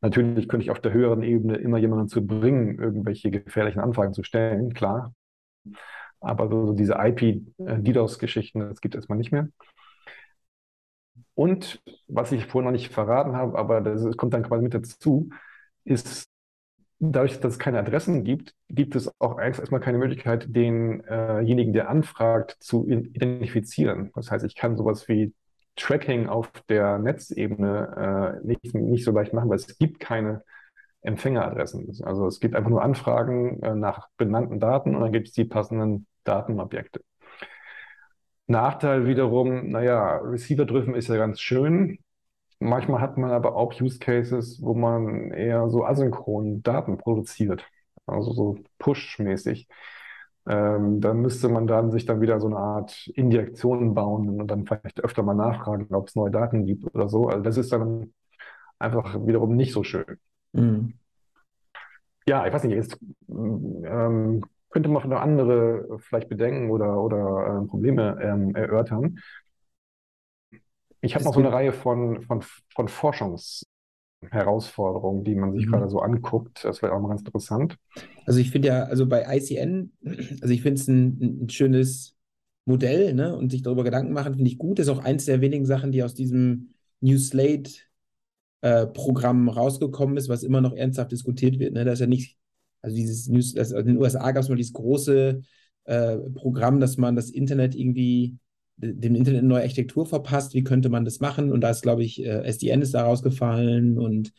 Natürlich könnte ich auf der höheren Ebene immer jemanden zu bringen, irgendwelche gefährlichen Anfragen zu stellen, klar. Aber so, diese IP-DDoS-Geschichten, das gibt es erstmal nicht mehr. Und was ich vorhin noch nicht verraten habe, aber das kommt dann quasi mit dazu, ist, dadurch, dass es keine Adressen gibt, gibt es auch erstmal keine Möglichkeit, denjenigen, der anfragt, zu identifizieren. Das heißt, ich kann sowas wie Tracking auf der Netzebene äh, nicht, nicht so leicht machen, weil es gibt keine Empfängeradressen. Also es gibt einfach nur Anfragen äh, nach benannten Daten und dann gibt es die passenden Datenobjekte. Nachteil wiederum, naja, Receiver drücken ist ja ganz schön, Manchmal hat man aber auch Use Cases, wo man eher so asynchron Daten produziert, also so push-mäßig. Ähm, dann müsste man dann sich dann wieder so eine Art Injektion bauen und dann vielleicht öfter mal nachfragen, ob es neue Daten gibt oder so. Also das ist dann einfach wiederum nicht so schön. Mhm. Ja, ich weiß nicht, jetzt ähm, könnte man noch andere vielleicht Bedenken oder, oder äh, Probleme ähm, erörtern. Ich habe noch so eine Reihe von, von, von Forschungsherausforderungen, die man sich mhm. gerade so anguckt. Das wäre auch mal ganz interessant. Also ich finde ja, also bei ICN, also ich finde es ein, ein, schönes Modell, ne? Und sich darüber Gedanken machen, finde ich gut. Das ist auch eins der wenigen Sachen, die aus diesem New Slate äh, Programm rausgekommen ist, was immer noch ernsthaft diskutiert wird. Ne? Das ist ja nicht, also dieses News, also in den USA gab es mal dieses große äh, Programm, dass man das Internet irgendwie dem Internet eine neue Architektur verpasst. Wie könnte man das machen? Und da ist, glaube ich, äh, SDN ist da rausgefallen und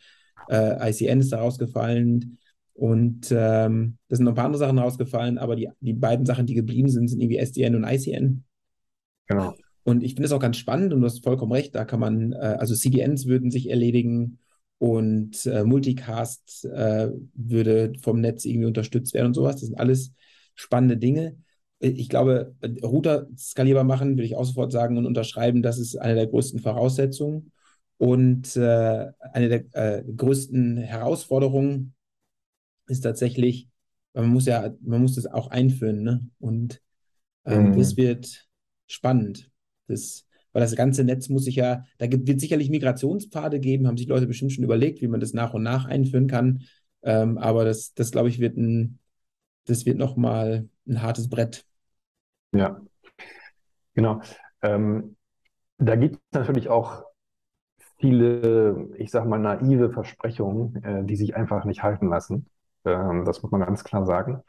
äh, ICN ist da rausgefallen. Und ähm, da sind noch ein paar andere Sachen rausgefallen, aber die, die beiden Sachen, die geblieben sind, sind irgendwie SDN und ICN. Genau. Und ich finde es auch ganz spannend und du hast vollkommen recht, da kann man, äh, also CDNs würden sich erledigen und äh, Multicast äh, würde vom Netz irgendwie unterstützt werden und sowas. Das sind alles spannende Dinge. Ich glaube, Router skalierbar machen, würde ich auch sofort sagen und unterschreiben, das ist eine der größten Voraussetzungen. Und äh, eine der äh, größten Herausforderungen ist tatsächlich, man muss ja, man muss das auch einführen, ne? Und ähm, mhm. das wird spannend. Das, weil das ganze Netz muss sich ja, da gibt, wird sicherlich Migrationspfade geben, haben sich Leute bestimmt schon überlegt, wie man das nach und nach einführen kann. Ähm, aber das, das glaube ich, wird ein, das wird nochmal ein hartes Brett. Ja, genau. Ähm, da gibt es natürlich auch viele, ich sage mal, naive Versprechungen, äh, die sich einfach nicht halten lassen. Ähm, das muss man ganz klar sagen.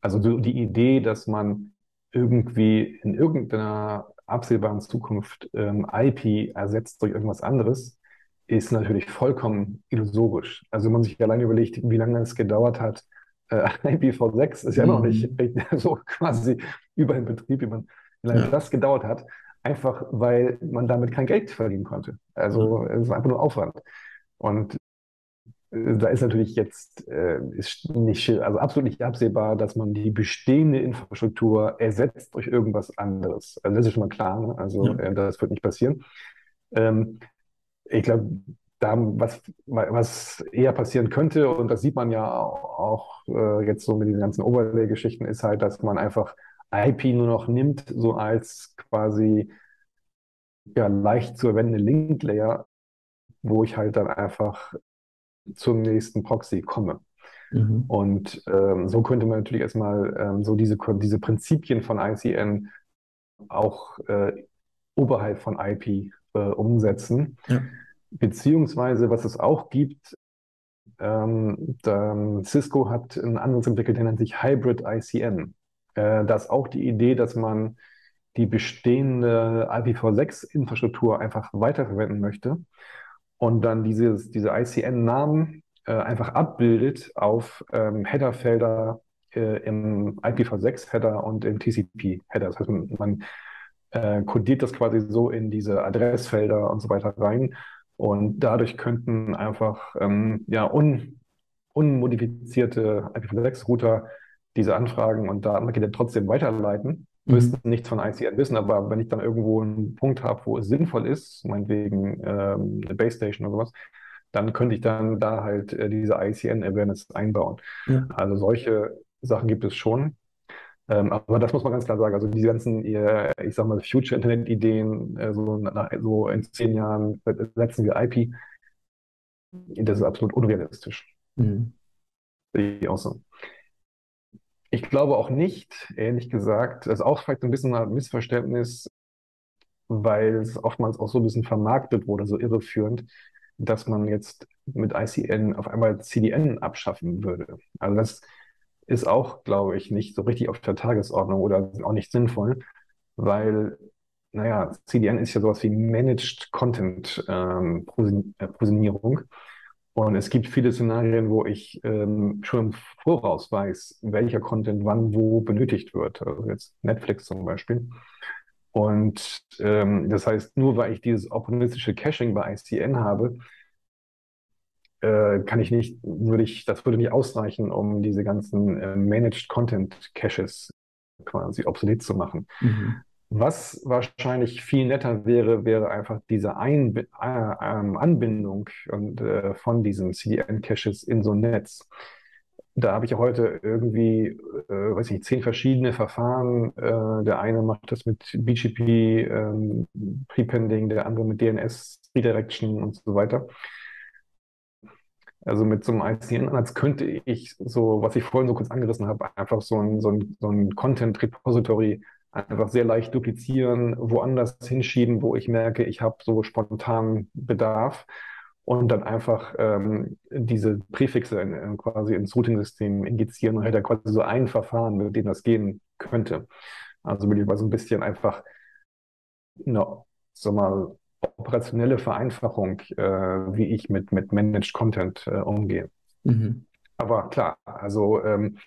Also die Idee, dass man irgendwie in irgendeiner absehbaren Zukunft ähm, IP ersetzt durch irgendwas anderes, ist natürlich vollkommen illusorisch. Also wenn man sich allein überlegt, wie lange es gedauert hat, äh, (laughs) IPv6 ist ja mhm. noch nicht (laughs) so quasi über den Betrieb, wie man wie lange ja. das gedauert hat, einfach weil man damit kein Geld verdienen konnte. Also mhm. es war einfach nur Aufwand. Und da ist natürlich jetzt äh, ist nicht, also absolut nicht absehbar, dass man die bestehende Infrastruktur ersetzt durch irgendwas anderes. Also das ist schon mal klar, ne? also ja. äh, das wird nicht passieren. Ähm, ich glaube, da was, was eher passieren könnte, und das sieht man ja auch äh, jetzt so mit den ganzen Overlay-Geschichten, ist halt, dass man einfach IP nur noch nimmt, so als quasi ja, leicht zu verwendende Link-Layer, wo ich halt dann einfach zum nächsten Proxy komme. Mhm. Und ähm, so könnte man natürlich erstmal ähm, so diese, diese Prinzipien von ICN auch äh, oberhalb von IP äh, umsetzen. Ja. Beziehungsweise, was es auch gibt, ähm, da, Cisco hat einen Ansatz entwickelt, der nennt sich Hybrid ICN. Äh, da ist auch die Idee, dass man die bestehende IPv6-Infrastruktur einfach weiterverwenden möchte und dann dieses, diese ICN-Namen äh, einfach abbildet auf ähm, Headerfelder äh, im IPv6-Header und im TCP-Header. Das heißt, man, man äh, codiert das quasi so in diese Adressfelder und so weiter rein. Und dadurch könnten einfach ähm, ja, un, unmodifizierte IPv6-Router diese Anfragen und Datenpakete trotzdem weiterleiten mhm. müssten nichts von ICN wissen, aber wenn ich dann irgendwo einen Punkt habe, wo es sinnvoll ist, meinetwegen ähm, eine Base Station oder sowas, dann könnte ich dann da halt äh, diese ICN-Awareness einbauen. Ja. Also solche Sachen gibt es schon. Ähm, aber das muss man ganz klar sagen. Also diese ganzen, ich sag mal, Future-Internet-Ideen, äh, so, nach, so in zehn Jahren setzen wir IP, das ist absolut unrealistisch. Mhm. Ich auch so. Ich glaube auch nicht, ehrlich gesagt, das ist auch vielleicht ein bisschen ein Missverständnis, weil es oftmals auch so ein bisschen vermarktet wurde, so irreführend, dass man jetzt mit ICN auf einmal CDN abschaffen würde. Also das ist auch, glaube ich, nicht so richtig auf der Tagesordnung oder auch nicht sinnvoll, weil, naja, CDN ist ja sowas wie Managed Content ähm, Positionierung. Und es gibt viele Szenarien, wo ich ähm, schon im Voraus weiß, welcher Content wann wo benötigt wird. Also jetzt Netflix zum Beispiel. Und ähm, das heißt, nur weil ich dieses opportunistische Caching bei ICN habe, äh, kann ich nicht, würde ich, das würde nicht ausreichen, um diese ganzen äh, Managed Content Caches quasi obsolet zu machen. Mhm. Was wahrscheinlich viel netter wäre, wäre einfach diese Ein äh, ähm, Anbindung und, äh, von diesen CDN-Caches in so ein Netz. Da habe ich ja heute irgendwie, äh, weiß ich, zehn verschiedene Verfahren. Der eine macht das mit BGP ähm, Prepending, der andere mit DNS Redirection und so weiter. Also mit so einem ICN-Ansatz könnte ich so, was ich vorhin so kurz angerissen habe, einfach so ein, so ein, so ein Content-Repository einfach sehr leicht duplizieren, woanders hinschieben, wo ich merke, ich habe so spontan Bedarf und dann einfach ähm, diese Präfixe in, in quasi ins Routing-System injizieren und hätte quasi so ein Verfahren, mit dem das gehen könnte. Also will ich mal so ein bisschen einfach, no, so mal operationelle Vereinfachung, äh, wie ich mit, mit Managed Content äh, umgehe. Mhm. Aber klar, also ähm,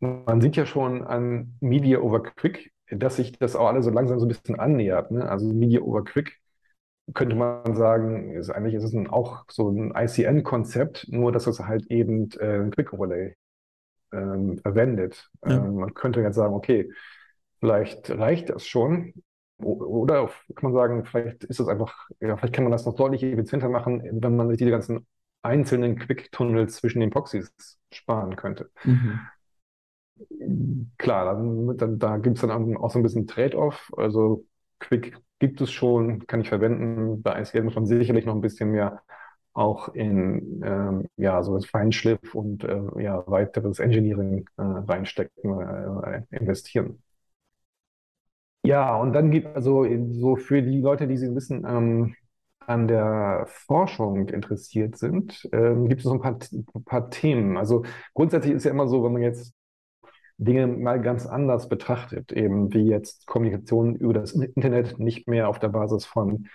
man sieht ja schon an Media over Quick, dass sich das auch alle so langsam so ein bisschen annähert. Ne? Also Media over Quick könnte man sagen, ist eigentlich ist es ein, auch so ein ICN-Konzept, nur dass es halt eben äh, ein Quick Relay ähm, verwendet. Ja. Ähm, man könnte jetzt sagen, okay, vielleicht reicht das schon. Oder kann man sagen, vielleicht ist es einfach, ja, vielleicht kann man das noch deutlich effizienter machen, wenn man sich diese ganzen einzelnen Quick-Tunnels zwischen den Proxys sparen könnte. Mhm klar, dann, dann, da gibt es dann auch so ein bisschen Trade-off. Also Quick gibt es schon, kann ich verwenden. Bei ICL muss man sicherlich noch ein bisschen mehr auch in ähm, ja, so das Feinschliff und äh, ja, weiteres Engineering äh, reinstecken, äh, investieren. Ja, und dann gibt also so für die Leute, die sich ein bisschen ähm, an der Forschung interessiert sind, ähm, gibt es so ein paar, ein paar Themen. Also grundsätzlich ist ja immer so, wenn man jetzt Dinge mal ganz anders betrachtet, eben wie jetzt Kommunikation über das Internet nicht mehr auf der Basis von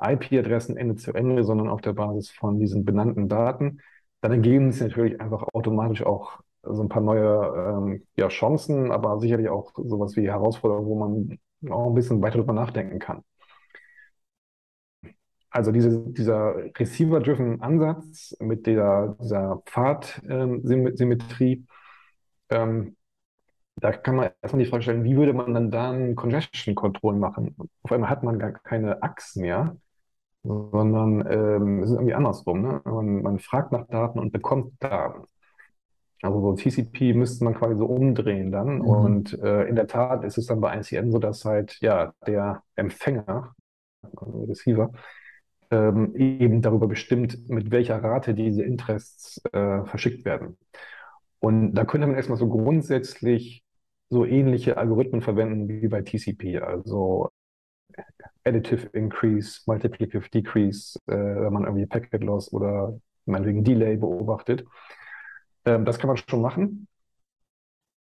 IP-Adressen Ende zu Ende, sondern auf der Basis von diesen benannten Daten, dann ergeben sich natürlich einfach automatisch auch so ein paar neue ähm, ja, Chancen, aber sicherlich auch sowas wie Herausforderungen, wo man auch ein bisschen weiter drüber nachdenken kann. Also diese, dieser Receiver-driven Ansatz mit der, dieser Pfadsymmetrie ähm, da kann man erstmal die Frage stellen, wie würde man dann dann Congestion Control machen? Auf einmal hat man gar keine Achs mehr, sondern ähm, es ist irgendwie andersrum. Ne? Man, man fragt nach Daten und bekommt Daten. Also so TCP müsste man quasi so umdrehen dann. Mhm. Und äh, in der Tat ist es dann bei ICN so, dass halt ja der Empfänger, also Receiver, ähm, eben darüber bestimmt, mit welcher Rate diese Interests äh, verschickt werden. Und da könnte man erstmal so grundsätzlich so ähnliche Algorithmen verwenden wie bei TCP, also Additive Increase, Multiplicative Decrease, äh, wenn man irgendwie Packet Loss oder meinetwegen Delay beobachtet. Ähm, das kann man schon machen.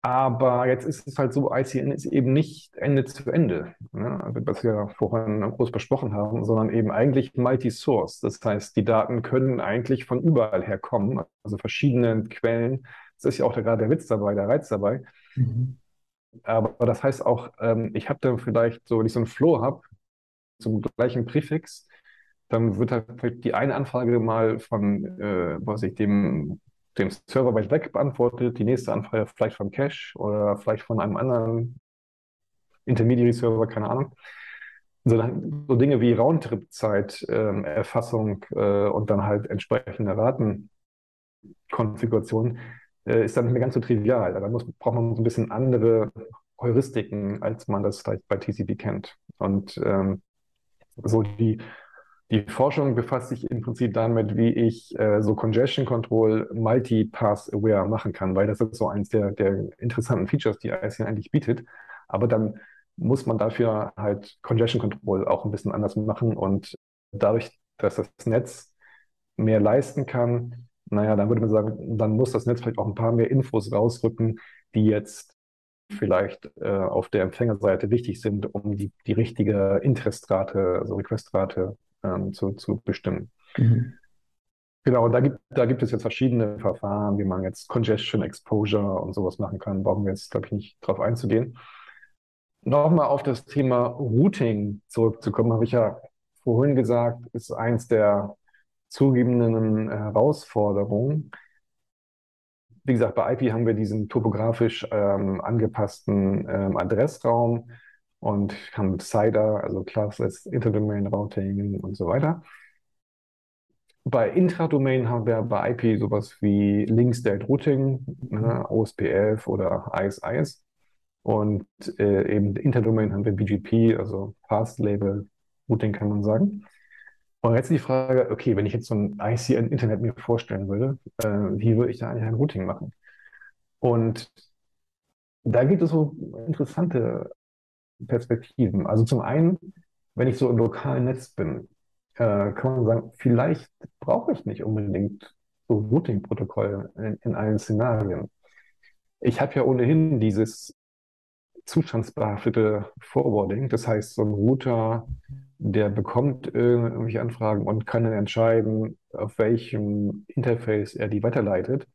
Aber jetzt ist es halt so, ICN ist eben nicht Ende zu Ende, ne? also, was wir vorhin groß besprochen haben, sondern eben eigentlich Multi-Source. Das heißt, die Daten können eigentlich von überall her kommen, also verschiedene Quellen. Das ist ja auch gerade der Witz dabei, der Reiz dabei. Mhm. Aber das heißt auch, ähm, ich habe dann vielleicht so, wenn ich so einen Flow habe, zum gleichen Präfix, dann wird halt vielleicht die eine Anfrage mal von, äh, was ich, dem, dem Server weit weg beantwortet, die nächste Anfrage vielleicht vom Cache oder vielleicht von einem anderen Intermediary-Server, keine Ahnung. So, so Dinge wie Roundtrip-Zeit, ähm, Erfassung äh, und dann halt entsprechende Ratenkonfiguration äh, ist dann nicht mehr ganz so trivial. Da muss, braucht man so ein bisschen andere Heuristiken, als man das vielleicht bei TCP kennt. Und ähm, so die, die Forschung befasst sich im Prinzip damit, wie ich äh, so Congestion Control Multi-Path Aware machen kann, weil das ist so eins der, der interessanten Features, die ICN eigentlich bietet. Aber dann muss man dafür halt Congestion Control auch ein bisschen anders machen und dadurch, dass das Netz mehr leisten kann, naja, dann würde man sagen, dann muss das Netz vielleicht auch ein paar mehr Infos rausrücken, die jetzt vielleicht äh, auf der Empfängerseite wichtig sind, um die, die richtige Interestrate, also Requestrate ähm, zu, zu bestimmen. Mhm. Genau, da gibt, da gibt es jetzt verschiedene Verfahren, wie man jetzt Congestion Exposure und sowas machen kann. Brauchen wir jetzt, glaube ich, nicht drauf einzugehen. Nochmal auf das Thema Routing zurückzukommen, habe ich ja vorhin gesagt, ist eins der zugegebenen Herausforderungen. wie gesagt, bei IP haben wir diesen topografisch ähm, angepassten ähm, Adressraum und haben CIDR, also Classless Interdomain Routing und so weiter. Bei Intradomain haben wir bei IP sowas wie Link State Routing, ne, OSPF oder ISIS. Und äh, eben Interdomain haben wir BGP, also Fast Label Routing kann man sagen. Und jetzt die Frage, okay, wenn ich jetzt so ein ICN-Internet mir vorstellen würde, äh, wie würde ich da eigentlich ein Routing machen? Und da gibt es so interessante Perspektiven. Also zum einen, wenn ich so im lokalen Netz bin, äh, kann man sagen, vielleicht brauche ich nicht unbedingt so Routing-Protokoll in, in allen Szenarien. Ich habe ja ohnehin dieses zustandsbehaftete Forwarding. Das heißt, so ein Router, der bekommt irgendwelche Anfragen und kann dann entscheiden, auf welchem Interface er die weiterleitet.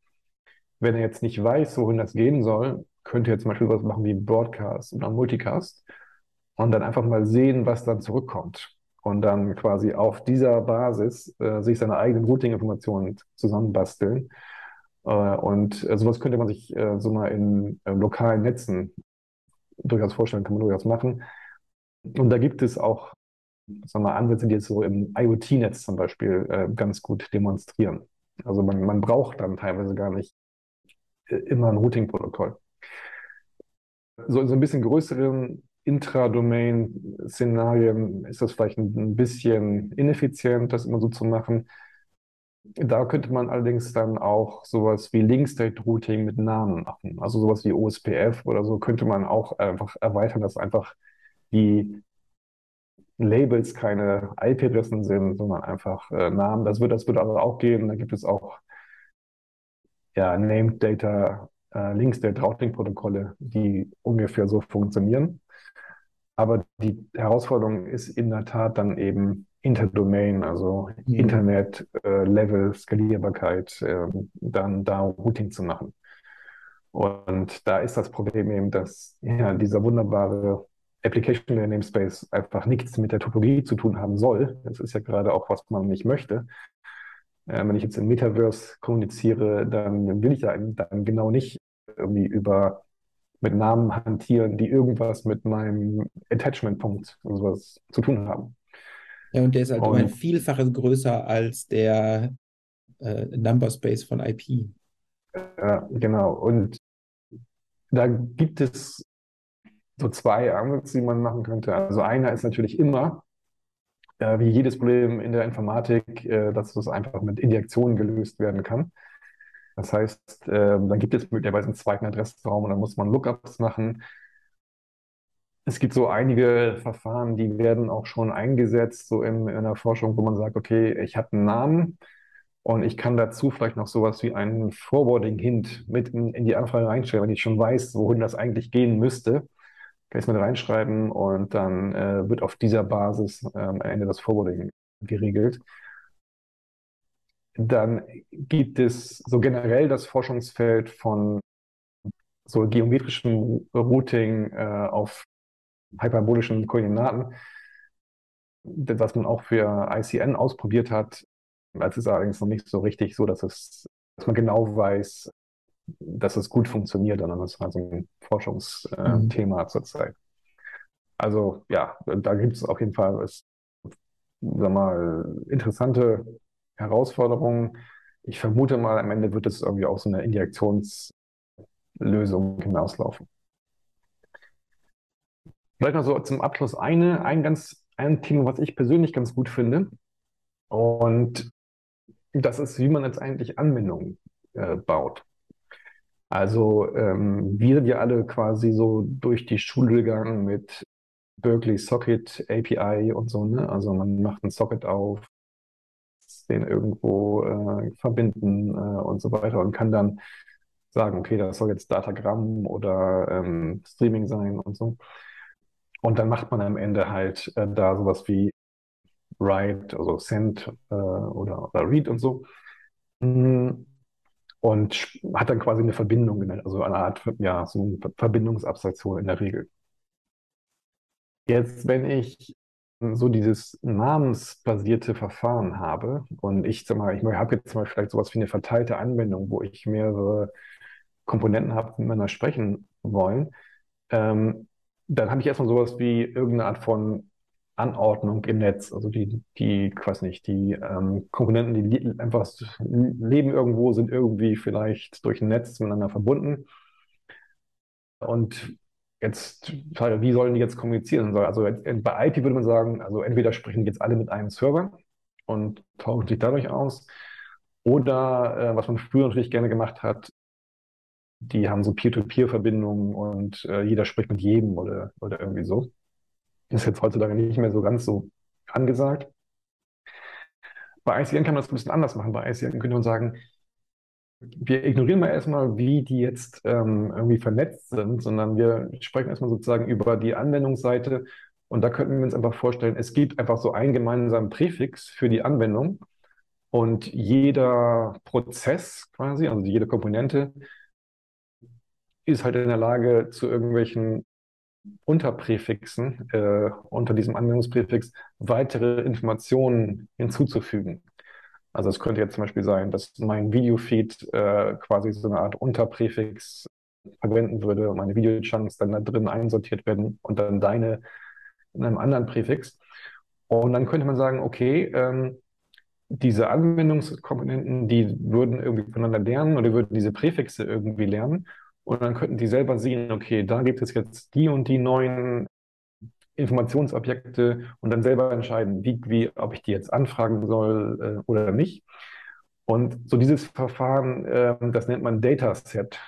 Wenn er jetzt nicht weiß, wohin das gehen soll, könnte er zum Beispiel was machen wie Broadcast oder Multicast und dann einfach mal sehen, was dann zurückkommt. Und dann quasi auf dieser Basis äh, sich seine eigenen Routing-Informationen zusammenbasteln. Äh, und äh, sowas könnte man sich äh, so mal in äh, lokalen Netzen durchaus vorstellen, kann man durchaus machen. Und da gibt es auch sagen wir, Ansätze, die jetzt so im IoT-Netz zum Beispiel äh, ganz gut demonstrieren. Also man, man braucht dann teilweise gar nicht immer ein Routing-Protokoll. So in so ein bisschen größeren Intradomain-Szenarien ist das vielleicht ein, bisschen ineffizient, das immer so zu machen. Da könnte man allerdings dann auch sowas wie Link-State-Routing mit Namen machen. Also sowas wie OSPF oder so könnte man auch einfach erweitern, dass einfach die Labels keine IP-Adressen sind, sondern einfach äh, Namen. Das wird, das wird aber auch gehen. Da gibt es auch ja, Named Data, äh, Link State Routing Protokolle, die ungefähr so funktionieren. Aber die Herausforderung ist in der Tat dann eben Interdomain, also mhm. Internet-Level, äh, Skalierbarkeit, äh, dann da Routing zu machen. Und da ist das Problem eben, dass ja, dieser wunderbare Application Layer Namespace einfach nichts mit der Topologie zu tun haben soll. Das ist ja gerade auch, was man nicht möchte. Äh, wenn ich jetzt im Metaverse kommuniziere, dann will ich ja dann genau nicht irgendwie über mit Namen hantieren, die irgendwas mit meinem Attachment-Punkt und sowas zu tun haben. Ja, und der ist halt und, um ein Vielfaches größer als der äh, Number Space von IP. Ja, genau. Und da gibt es so zwei Ansätze, die man machen könnte. Also einer ist natürlich immer, äh, wie jedes Problem in der Informatik, äh, dass das einfach mit Injektionen gelöst werden kann. Das heißt, äh, dann gibt es möglicherweise einen zweiten Adressraum und dann muss man Lookups machen. Es gibt so einige Verfahren, die werden auch schon eingesetzt, so in, in der Forschung, wo man sagt, okay, ich habe einen Namen und ich kann dazu vielleicht noch sowas wie einen Forwarding-Hint mit in, in, die Anfrage reinstellen, wenn ich schon weiß, wohin das eigentlich gehen müsste, es mit reinschreiben und dann äh, wird auf dieser Basis äh, am Ende das Forwarding geregelt. Dann gibt es so generell das Forschungsfeld von so geometrischem Routing äh, auf hyperbolischen Koordinaten, was man auch für ICN ausprobiert hat. Das ist allerdings noch nicht so richtig so, dass, es, dass man genau weiß, dass es gut funktioniert, sondern das war so ein Forschungsthema äh, mhm. zurzeit. Also ja, da gibt es auf jeden Fall es, sag mal, interessante Herausforderungen. Ich vermute mal, am Ende wird es irgendwie auch so eine Injektionslösung hinauslaufen. Vielleicht noch so zum Abschluss eine, ein ganz, ein Thema, was ich persönlich ganz gut finde. Und das ist, wie man jetzt eigentlich Anwendungen äh, baut. Also ähm, wir sind ja alle quasi so durch die Schule gegangen mit Berkeley Socket API und so, ne? Also man macht einen Socket auf, den irgendwo äh, verbinden äh, und so weiter und kann dann sagen, okay, das soll jetzt Datagramm oder ähm, Streaming sein und so. Und dann macht man am Ende halt äh, da sowas wie Write, also Send äh, oder, oder Read und so. Mm, und hat dann quasi eine Verbindung also eine Art, ja, so eine Verbindungsabstraktion in der Regel. Jetzt, wenn ich so dieses namensbasierte Verfahren habe und ich ich habe jetzt mal vielleicht sowas wie eine verteilte Anwendung, wo ich mehrere Komponenten habe, miteinander sprechen wollen, ähm, dann habe ich erstmal sowas wie irgendeine Art von Anordnung im Netz. Also die, die, ich weiß nicht, die ähm, Komponenten, die einfach leben irgendwo, sind irgendwie vielleicht durch ein Netz miteinander verbunden. Und jetzt, wie sollen die jetzt kommunizieren? Also bei IP würde man sagen, also entweder sprechen jetzt alle mit einem Server und tauschen sich dadurch aus. Oder äh, was man früher natürlich gerne gemacht hat, die haben so Peer-to-Peer-Verbindungen und äh, jeder spricht mit jedem oder, oder irgendwie so. Ist jetzt heutzutage nicht mehr so ganz so angesagt. Bei ICN kann man das ein bisschen anders machen. Bei ICN könnte man sagen, wir ignorieren mal erstmal, wie die jetzt ähm, irgendwie vernetzt sind, sondern wir sprechen erstmal sozusagen über die Anwendungsseite. Und da könnten wir uns einfach vorstellen, es gibt einfach so einen gemeinsamen Präfix für die Anwendung. Und jeder Prozess quasi, also jede Komponente, ist halt in der Lage, zu irgendwelchen Unterpräfixen äh, unter diesem Anwendungspräfix weitere Informationen hinzuzufügen. Also es könnte jetzt zum Beispiel sein, dass mein Videofeed äh, quasi so eine Art Unterpräfix verwenden würde, meine Videochunks dann da drin einsortiert werden und dann deine in einem anderen Präfix. Und dann könnte man sagen, okay, ähm, diese Anwendungskomponenten, die würden irgendwie voneinander lernen oder würden diese Präfixe irgendwie lernen. Und dann könnten die selber sehen, okay, da gibt es jetzt die und die neuen Informationsobjekte und dann selber entscheiden, wie, wie, ob ich die jetzt anfragen soll äh, oder nicht. Und so dieses Verfahren, äh, das nennt man Dataset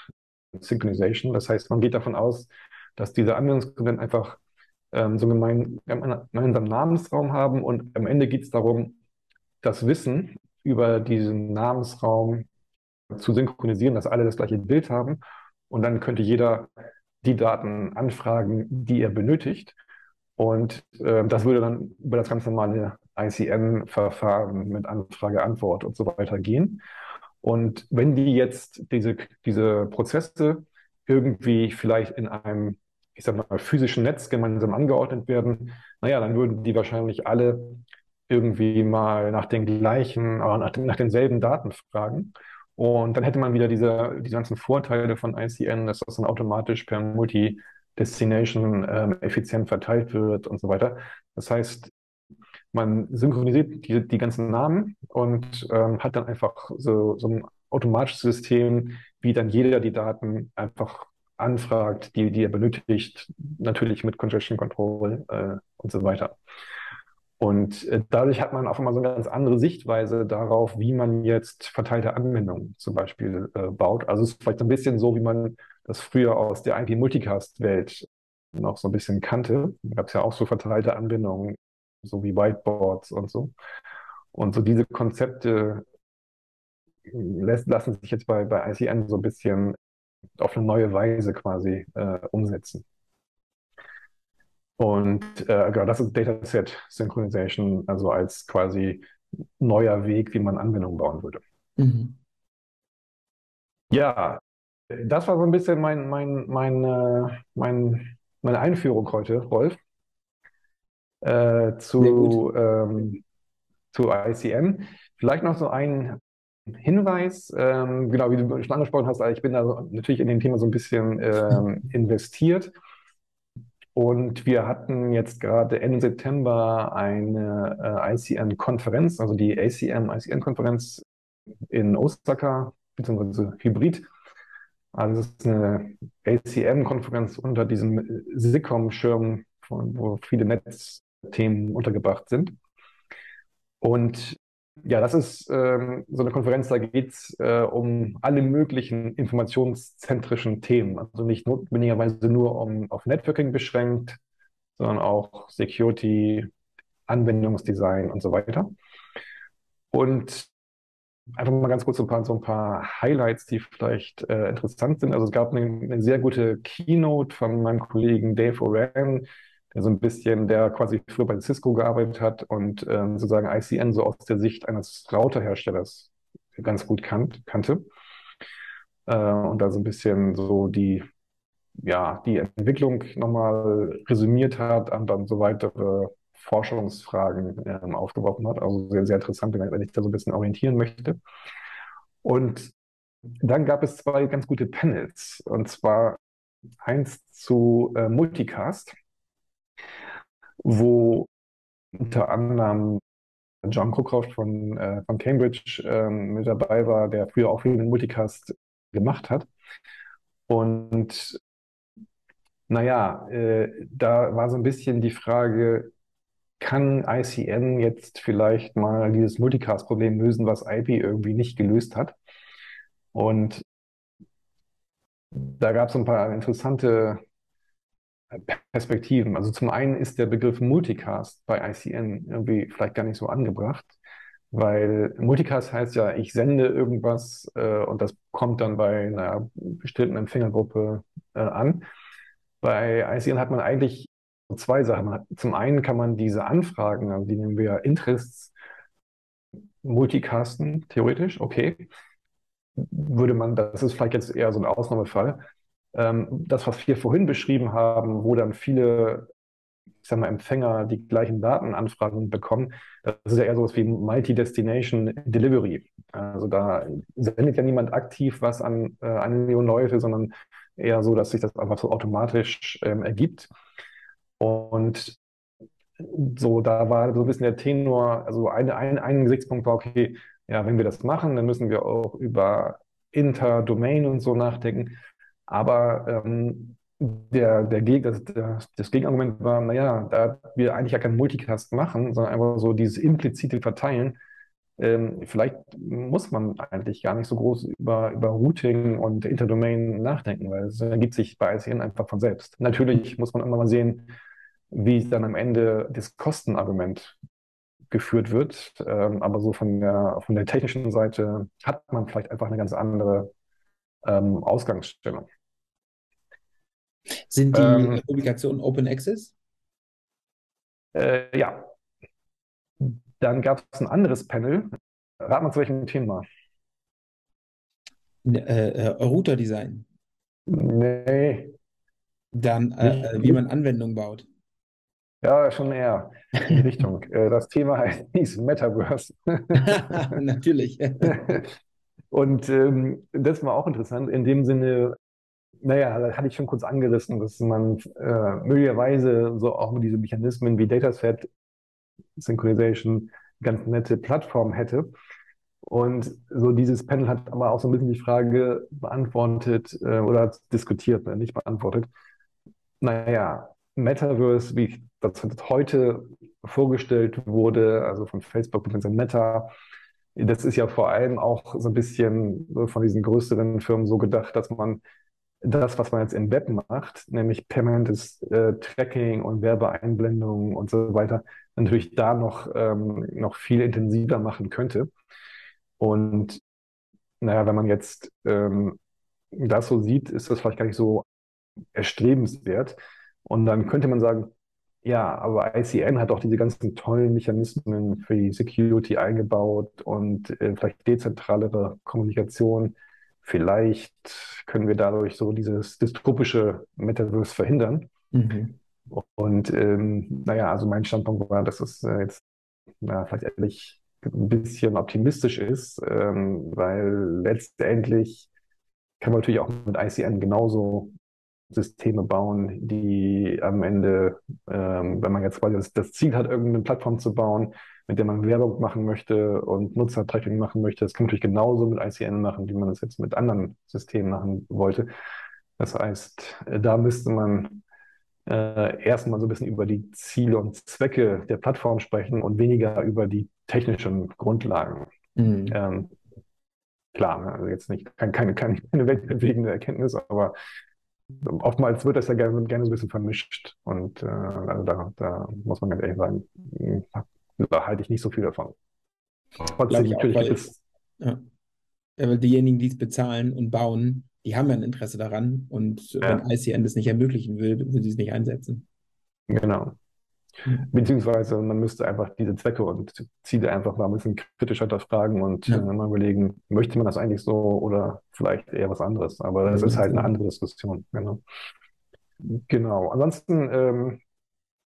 Synchronization. Das heißt, man geht davon aus, dass diese Anwendungskomponenten einfach ähm, so einen gemeinsamen Namensraum haben und am Ende geht es darum, das Wissen über diesen Namensraum zu synchronisieren, dass alle das gleiche Bild haben. Und dann könnte jeder die Daten anfragen, die er benötigt. Und äh, das würde dann über das ganz normale ICN-Verfahren mit Anfrage, Antwort und so weiter gehen. Und wenn die jetzt diese, diese Prozesse irgendwie vielleicht in einem, ich sag mal, physischen Netz gemeinsam angeordnet werden, naja, dann würden die wahrscheinlich alle irgendwie mal nach den gleichen, aber nach, nach denselben Daten fragen. Und dann hätte man wieder diese, die ganzen Vorteile von ICN, dass das dann automatisch per Multi Destination ähm, effizient verteilt wird und so weiter. Das heißt, man synchronisiert die, die ganzen Namen und ähm, hat dann einfach so, so ein automatisches System, wie dann jeder die Daten einfach anfragt, die, die er benötigt, natürlich mit Congestion Control äh, und so weiter. Und äh, dadurch hat man auch immer so eine ganz andere Sichtweise darauf, wie man jetzt verteilte Anwendungen zum Beispiel äh, baut. Also es ist vielleicht ein bisschen so, wie man das früher aus der IP-Multicast-Welt noch so ein bisschen kannte. Da gab es ja auch so verteilte Anbindungen, so wie Whiteboards und so. Und so diese Konzepte lässt, lassen sich jetzt bei, bei ICN so ein bisschen auf eine neue Weise quasi äh, umsetzen. Und äh, genau, das ist Dataset Synchronization, also als quasi neuer Weg, wie man Anwendungen bauen würde. Mhm. Ja, das war so ein bisschen mein, mein, mein, äh, mein, meine Einführung heute, Rolf, äh, zu, ähm, zu ICM. Vielleicht noch so ein Hinweis, ähm, genau wie du schon angesprochen hast, ich bin da natürlich in dem Thema so ein bisschen (laughs) ähm, investiert. Und wir hatten jetzt gerade Ende September eine äh, ICM-Konferenz, also die ACM-ICM-Konferenz in Osaka, beziehungsweise Hybrid. Also es ist eine ACM-Konferenz unter diesem SICOM-Schirm, wo viele Netzthemen untergebracht sind. Und ja, das ist ähm, so eine Konferenz, da geht es äh, um alle möglichen informationszentrischen Themen. Also nicht notwendigerweise nur um, auf Networking beschränkt, sondern auch Security, Anwendungsdesign und so weiter. Und einfach mal ganz kurz so ein paar, so ein paar Highlights, die vielleicht äh, interessant sind. Also es gab eine, eine, sehr gute Keynote von meinem Kollegen Dave Oran, der so ein bisschen, der quasi früher bei Cisco gearbeitet hat und ähm, sozusagen ICN so aus der Sicht eines Routerherstellers ganz gut kan kannte. Äh, und da so ein bisschen so die, ja, die Entwicklung nochmal resümiert hat und dann so weitere Forschungsfragen ähm, aufgeworfen hat. Also sehr, sehr interessant, wenn, ich da so ein bisschen orientieren möchte. Und dann gab es zwei ganz gute Panels. Und zwar eins zu äh, Multicast, wo unter anderem John Cookcroft von, äh, von Cambridge ähm, mit dabei war, der früher auch viel den Multicast gemacht hat. Und naja, äh, da war so ein bisschen die Frage, kann ICN jetzt vielleicht mal dieses Multicast-Problem lösen, was IP irgendwie nicht gelöst hat? Und da gab es ein paar interessante Perspektiven. Also zum einen ist der Begriff Multicast bei ICN irgendwie vielleicht gar nicht so angebracht, weil Multicast heißt ja, ich sende irgendwas äh, und das kommt dann bei einer bestimmten Empfängergruppe äh, an. Bei ICN hat man eigentlich zwei Sachen. Zum einen kann man diese Anfragen, also die nehmen wir Interests, multicasten, theoretisch, okay. Würde man, das ist vielleicht jetzt eher so ein Ausnahmefall. Ähm, das, was wir vorhin beschrieben haben, wo dann viele, ich sag mal, Empfänger die gleichen Datenanfragen bekommen, das ist ja eher sowas wie Multi-Destination Delivery. Also da sendet ja niemand aktiv was an äh, eine Million Leute, sondern eher so, dass sich das einfach so automatisch ähm, ergibt. Und so, da war so ein bisschen der Tenor, also ein, ein, ein Gesichtspunkt war, okay, ja, wenn wir das machen, dann müssen wir auch über Inter-Domain und so nachdenken. Aber ähm, der, der, das, das, das Gegenargument war, naja, da wir eigentlich ja keinen Multicast machen, sondern einfach so dieses implizite Verteilen, ähm, vielleicht muss man eigentlich gar nicht so groß über, über Routing und Interdomain nachdenken, weil es ergibt sich bei ICN einfach von selbst. Natürlich muss man immer mal sehen, wie dann am Ende das Kostenargument geführt wird. Ähm, aber so von der, von der technischen Seite hat man vielleicht einfach eine ganz andere ähm, Ausgangsstellung. Sind die ähm, Publikationen Open Access? Äh, ja. Dann gab es ein anderes Panel. Rat mal zu welchem Thema. Äh, äh, Router-Design. Nee. Dann, äh, wie man Anwendungen baut. Ja, schon eher in die Richtung. (laughs) Äh, das Thema hieß (laughs) Metaverse. (laughs) Natürlich. Und ähm, das war auch interessant in dem Sinne, naja, da hatte ich schon kurz angerissen, dass man äh, möglicherweise so auch mit diesen Mechanismen wie Dataset Synchronization ganz nette Plattform hätte. Und so dieses Panel hat aber auch so ein bisschen die Frage beantwortet äh, oder diskutiert, ne, nicht beantwortet. Naja, Metaverse, wie das heute vorgestellt wurde, also von Facebook bzw. Meta, das ist ja vor allem auch so ein bisschen von diesen größeren Firmen so gedacht, dass man das, was man jetzt im Web macht, nämlich permanentes äh, Tracking und Werbeeinblendungen und so weiter, natürlich da noch, ähm, noch viel intensiver machen könnte. Und naja, wenn man jetzt ähm, das so sieht, ist das vielleicht gar nicht so erstrebenswert. Und dann könnte man sagen, ja, aber ICN hat auch diese ganzen tollen Mechanismen für die Security eingebaut und äh, vielleicht dezentralere Kommunikation vielleicht können wir dadurch so dieses dystopische Metaverse verhindern. Mhm. Und ähm, naja, also mein Standpunkt war, dass es äh, jetzt na, vielleicht ehrlich ein bisschen optimistisch ist, ähm, weil letztendlich kann man natürlich auch mit ICN genauso Systeme bauen, die am Ende, ähm, wenn man jetzt quasi das, das Ziel hat, irgendeine Plattform zu bauen, mit der man Werbung machen möchte und Nutzertracking machen möchte. Das kann man natürlich genauso mit ICN machen, wie man das jetzt mit anderen Systemen machen wollte. Das heißt, da müsste man äh, erstmal so ein bisschen über die Ziele und Zwecke der Plattform sprechen und weniger über die technischen Grundlagen. Mhm. Ähm, klar, ne, also jetzt nicht keine, keine, keine weltbewegende Erkenntnis, aber oftmals wird das ja gerne, gerne so ein bisschen vermischt. Und äh, also da, da muss man ganz ehrlich sagen, da halte ich nicht so viel davon. Trotzdem, natürlich auch, weil, ja. ja, weil diejenigen, die es bezahlen und bauen, die haben ja ein Interesse daran. Und ja. wenn ICN das nicht ermöglichen will, will sie es nicht einsetzen. Genau. Hm. Beziehungsweise man müsste einfach diese Zwecke und Ziele einfach mal ein bisschen kritischer hinterfragen und ja. äh, mal überlegen, möchte man das eigentlich so oder vielleicht eher was anderes. Aber das ja, ist halt eine andere Diskussion. Genau. Genau. Ansonsten ähm,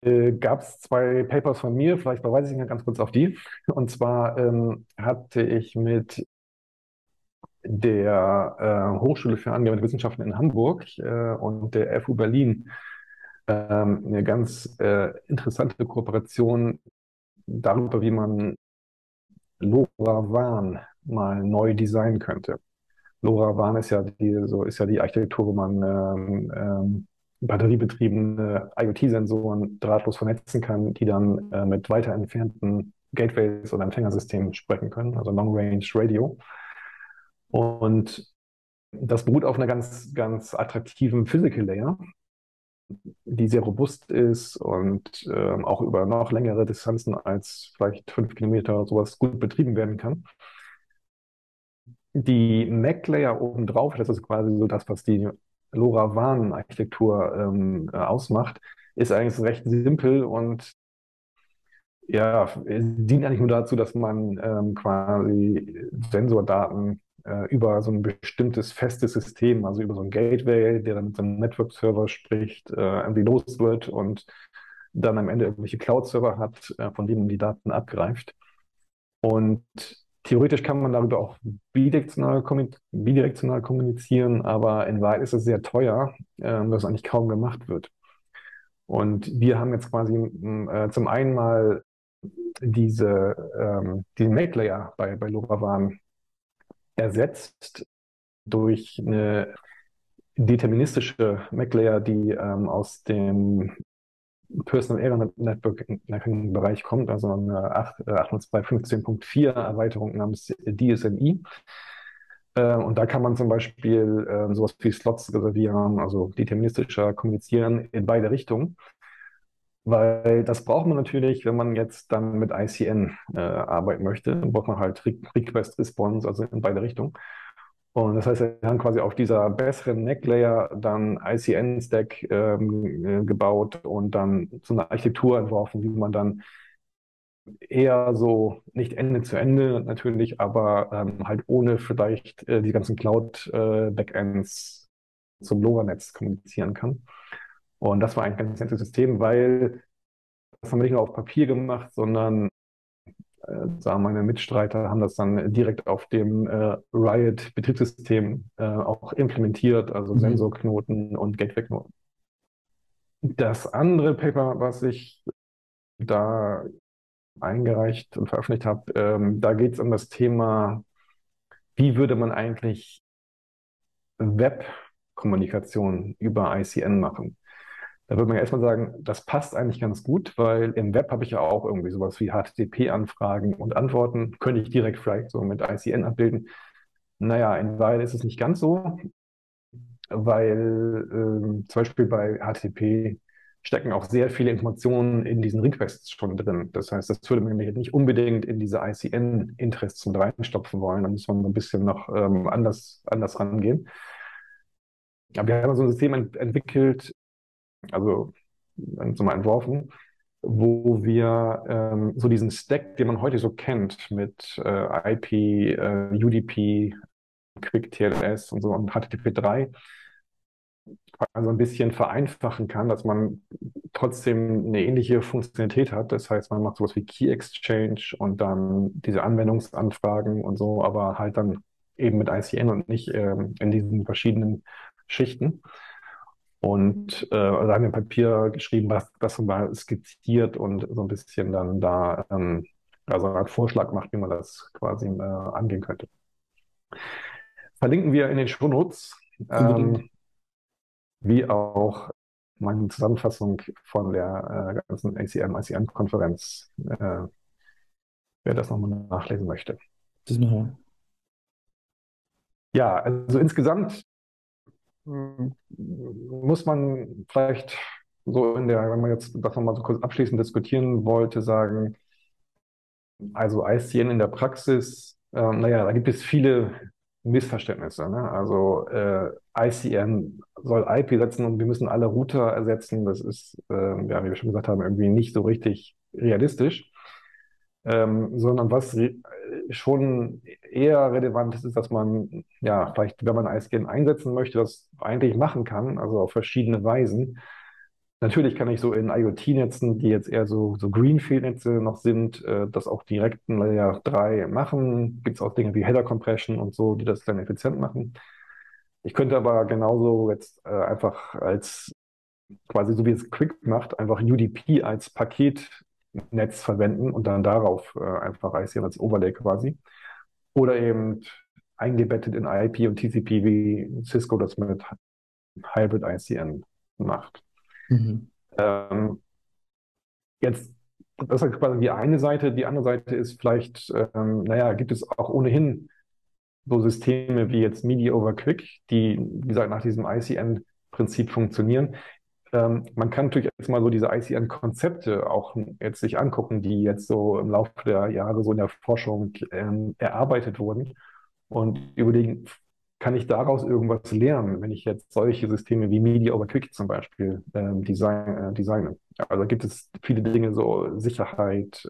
äh, gab es zwei Papers von mir, vielleicht verweise ich mal ganz kurz auf die. Und zwar ähm, hatte ich mit der äh, Hochschule für angewandte Wissenschaften in Hamburg äh, und der FU Berlin ähm, eine ganz äh, interessante Kooperation darüber, wie man LoRaWAN mal neu designen könnte. LoRaWAN ist ja die, so ist ja die Architektur, wo man ähm, ähm, batteriebetriebene IoT-Sensoren drahtlos vernetzen kann, die dann äh, mit weiter entfernten Gateways oder Empfängersystemen sprechen können, also Long Range Radio. Und das beruht auf einer ganz, ganz attraktiven Physical Layer, die sehr robust ist und ähm, auch über noch längere Distanzen als vielleicht fünf Kilometer sowas gut betrieben werden kann. Die Mac-Layer obendrauf, das ist quasi so das, was die LoRaWAN-Architektur ähm, äh, ausmacht, ist eigentlich recht simpel und ja, dient eigentlich nur dazu, dass man ähm, quasi Sensordaten äh, über so ein bestimmtes festes System, also über so ein Gateway, der dann mit so einem Network-Server spricht, äh, irgendwie los wird und dann am Ende irgendwelche Cloud-Server hat, äh, von denen man die Daten abgreift. Und theoretisch kann man darüber auch bidirektional, bidirektional kommunizieren, aber in Wahrheit ist es sehr teuer, äh, dass eigentlich kaum gemacht wird. Und wir haben jetzt quasi äh, zum einen mal diese, ähm, diesen Make-Layer bei, bei LoRaWAN ersetzt durch eine deterministische MacLayer, die ähm, aus dem Personal Area Networking Bereich kommt, also eine 802.15.4 äh, Erweiterung namens DSNI. Äh, und da kann man zum Beispiel äh, sowas wie Slots reservieren, also deterministischer kommunizieren in beide Richtungen. Weil das braucht man natürlich, wenn man jetzt dann mit ICN äh, arbeiten möchte, braucht man halt Re Request Response, also in beide Richtungen. Und das heißt, wir haben quasi auf dieser besseren Neck-Layer dann ICN-Stack ähm, äh, gebaut und dann so eine Architektur entworfen, wie man dann eher so, nicht Ende zu Ende natürlich, aber ähm, halt ohne vielleicht äh, die ganzen Cloud-Backends äh, zum LoRa-Netz kommunizieren kann. Und das war ein ganz nettes System, weil das haben wir nicht nur auf Papier gemacht, sondern sagen meine Mitstreiter haben das dann direkt auf dem äh, Riot-Betriebssystem äh, auch implementiert, also mhm. Sensorknoten und Gateway-Knoten. Das andere Paper, was ich da eingereicht und veröffentlicht habe, ähm, da geht es um das Thema, wie würde man eigentlich Web-Kommunikation über ICN machen? Da würde man ja erstmal sagen, das passt eigentlich ganz gut, weil im Web habe ich ja auch irgendwie sowas wie HTTP-Anfragen und Antworten, könnte ich direkt vielleicht so mit ICN abbilden. Naja, in Wahrheit ist es nicht ganz so, weil äh, zum Beispiel bei HTTP stecken auch sehr viele Informationen in diesen Requests schon drin. Das heißt, das würde man nicht unbedingt in diese ICN-Interests reinstopfen wollen. Da muss man ein bisschen noch ähm, anders, anders rangehen. Aber wir haben so ein System ent entwickelt, also so entworfen, wo wir ähm, so diesen Stack, den man heute so kennt, mit äh, IP, äh, UDP, Quick TLS und so und HTTP3, also ein bisschen vereinfachen kann, dass man trotzdem eine ähnliche Funktionalität hat. Das heißt, man macht sowas wie Key Exchange und dann diese Anwendungsanfragen und so, aber halt dann eben mit ICN und nicht ähm, in diesen verschiedenen Schichten. Und äh, also haben wir Papier geschrieben, was das mal skizziert und so ein bisschen dann da ähm, also einen Vorschlag macht, wie man das quasi äh, angehen könnte. Verlinken wir in den Shownotes, ähm, wie auch meine Zusammenfassung von der äh, ganzen ACM, ICM-Konferenz, äh, wer das nochmal nachlesen möchte. Das machen Ja, also insgesamt muss man vielleicht so in der, wenn man jetzt das nochmal so kurz abschließend diskutieren wollte, sagen, also ICN in der Praxis, äh, naja, da gibt es viele Missverständnisse. Ne? Also äh, ICN soll IP setzen und wir müssen alle Router ersetzen. Das ist, äh, ja, wie wir schon gesagt haben, irgendwie nicht so richtig realistisch. Ähm, sondern was schon eher relevant ist, ist, dass man, ja, vielleicht, wenn man ISGN einsetzen möchte, das eigentlich machen kann, also auf verschiedene Weisen. Natürlich kann ich so in IoT-Netzen, die jetzt eher so, so Greenfield-Netze noch sind, äh, das auch direkt in Layer 3 machen. Gibt es auch Dinge wie Header Compression und so, die das dann effizient machen. Ich könnte aber genauso jetzt äh, einfach als quasi so wie es Quick macht, einfach UDP als Paketnetz verwenden und dann darauf äh, einfach ICN als Overlay quasi. Oder eben eingebettet in IP und TCP, wie Cisco das mit Hybrid ICN macht. Mhm. Ähm, jetzt, das ist quasi die eine Seite. Die andere Seite ist vielleicht, ähm, naja, gibt es auch ohnehin so Systeme wie jetzt MIDI over Quick, die, wie gesagt, nach diesem ICN-Prinzip funktionieren. Ähm, man kann natürlich jetzt mal so diese ICN-Konzepte auch jetzt sich angucken, die jetzt so im Laufe der Jahre so in der Forschung ähm, erarbeitet wurden und überlegen, kann ich daraus irgendwas lernen, wenn ich jetzt solche Systeme wie Media over Quick zum Beispiel ähm, design, äh, designe? Also gibt es viele Dinge, so Sicherheit,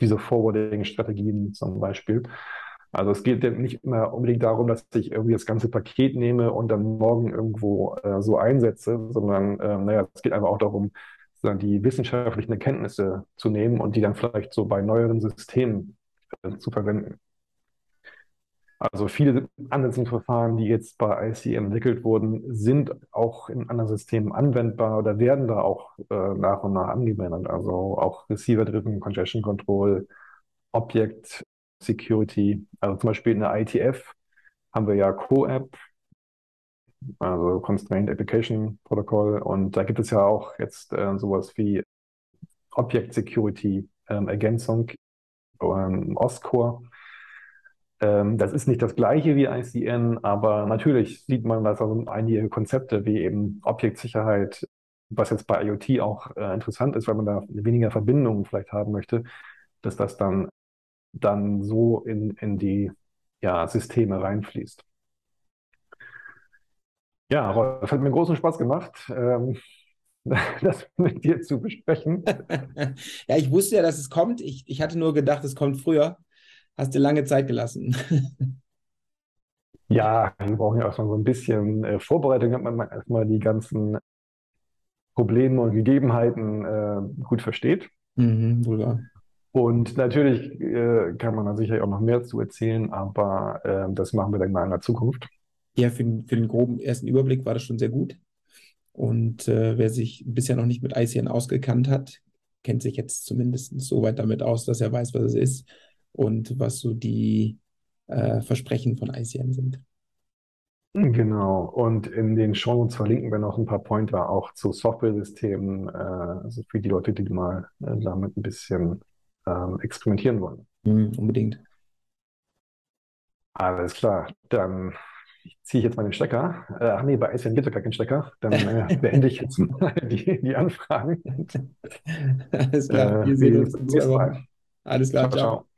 diese Forwarding-Strategien zum Beispiel. Also es geht nicht immer unbedingt darum, dass ich irgendwie das ganze Paket nehme und dann morgen irgendwo äh, so einsetze, sondern äh, naja, es geht einfach auch darum, die wissenschaftlichen Erkenntnisse zu nehmen und die dann vielleicht so bei neueren Systemen äh, zu verwenden. Also viele Ansetzungsverfahren, die jetzt bei ICM entwickelt wurden, sind auch in anderen Systemen anwendbar oder werden da auch äh, nach und nach angewendet. Also auch Receiver-Driven Congestion Control, Object Security. Also zum Beispiel in der ITF haben wir ja CoAP, also Constrained Application Protocol. Und da gibt es ja auch jetzt äh, sowas wie Object Security ähm, Ergänzung, ähm, OSCORE. Ähm, das ist nicht das gleiche wie ICN, aber natürlich sieht man, dass also einige Konzepte wie eben Objektsicherheit, was jetzt bei IoT auch äh, interessant ist, weil man da weniger Verbindungen vielleicht haben möchte, dass das dann, dann so in, in die ja, Systeme reinfließt. Ja, Rolf, hat mir großen Spaß gemacht, ähm, (laughs) das mit dir zu besprechen. (laughs) ja, ich wusste ja, dass es kommt. Ich, ich hatte nur gedacht, es kommt früher hast dir lange Zeit gelassen. (laughs) Ja, wir brauchen ja auch schon so ein bisschen äh, Vorbereitung, damit man erstmal die ganzen Probleme und Gegebenheiten äh, gut versteht. Mhm, wohl Und natürlich äh, kann man da sicherlich auch noch mehr zu erzählen, aber äh, das machen wir dann mal in der Zukunft. Ja, für, für den groben ersten Überblick war das schon sehr gut. Und äh, wer sich bisher noch nicht mit ICN ausgekannt hat, kennt sich jetzt zumindest so weit damit aus, dass er weiß, was es ist und was so die äh, Versprechen von ICM sind. Genau, und in den Shownotes verlinken wir noch ein paar Pointer auch zu Software-Systemen, äh, also für die Leute, die mal äh, damit ein bisschen ähm, experimentieren wollen. Mhm, unbedingt. Alles klar, dann ziehe ich jetzt mal den Stecker. Äh, ach nee, bei ICM gibt es gar keinen Stecker. Dann äh, (laughs) beende ich jetzt mal die, die Anfragen. Alles klar, äh, wir sehen uns. Alles klar, ciao. ciao.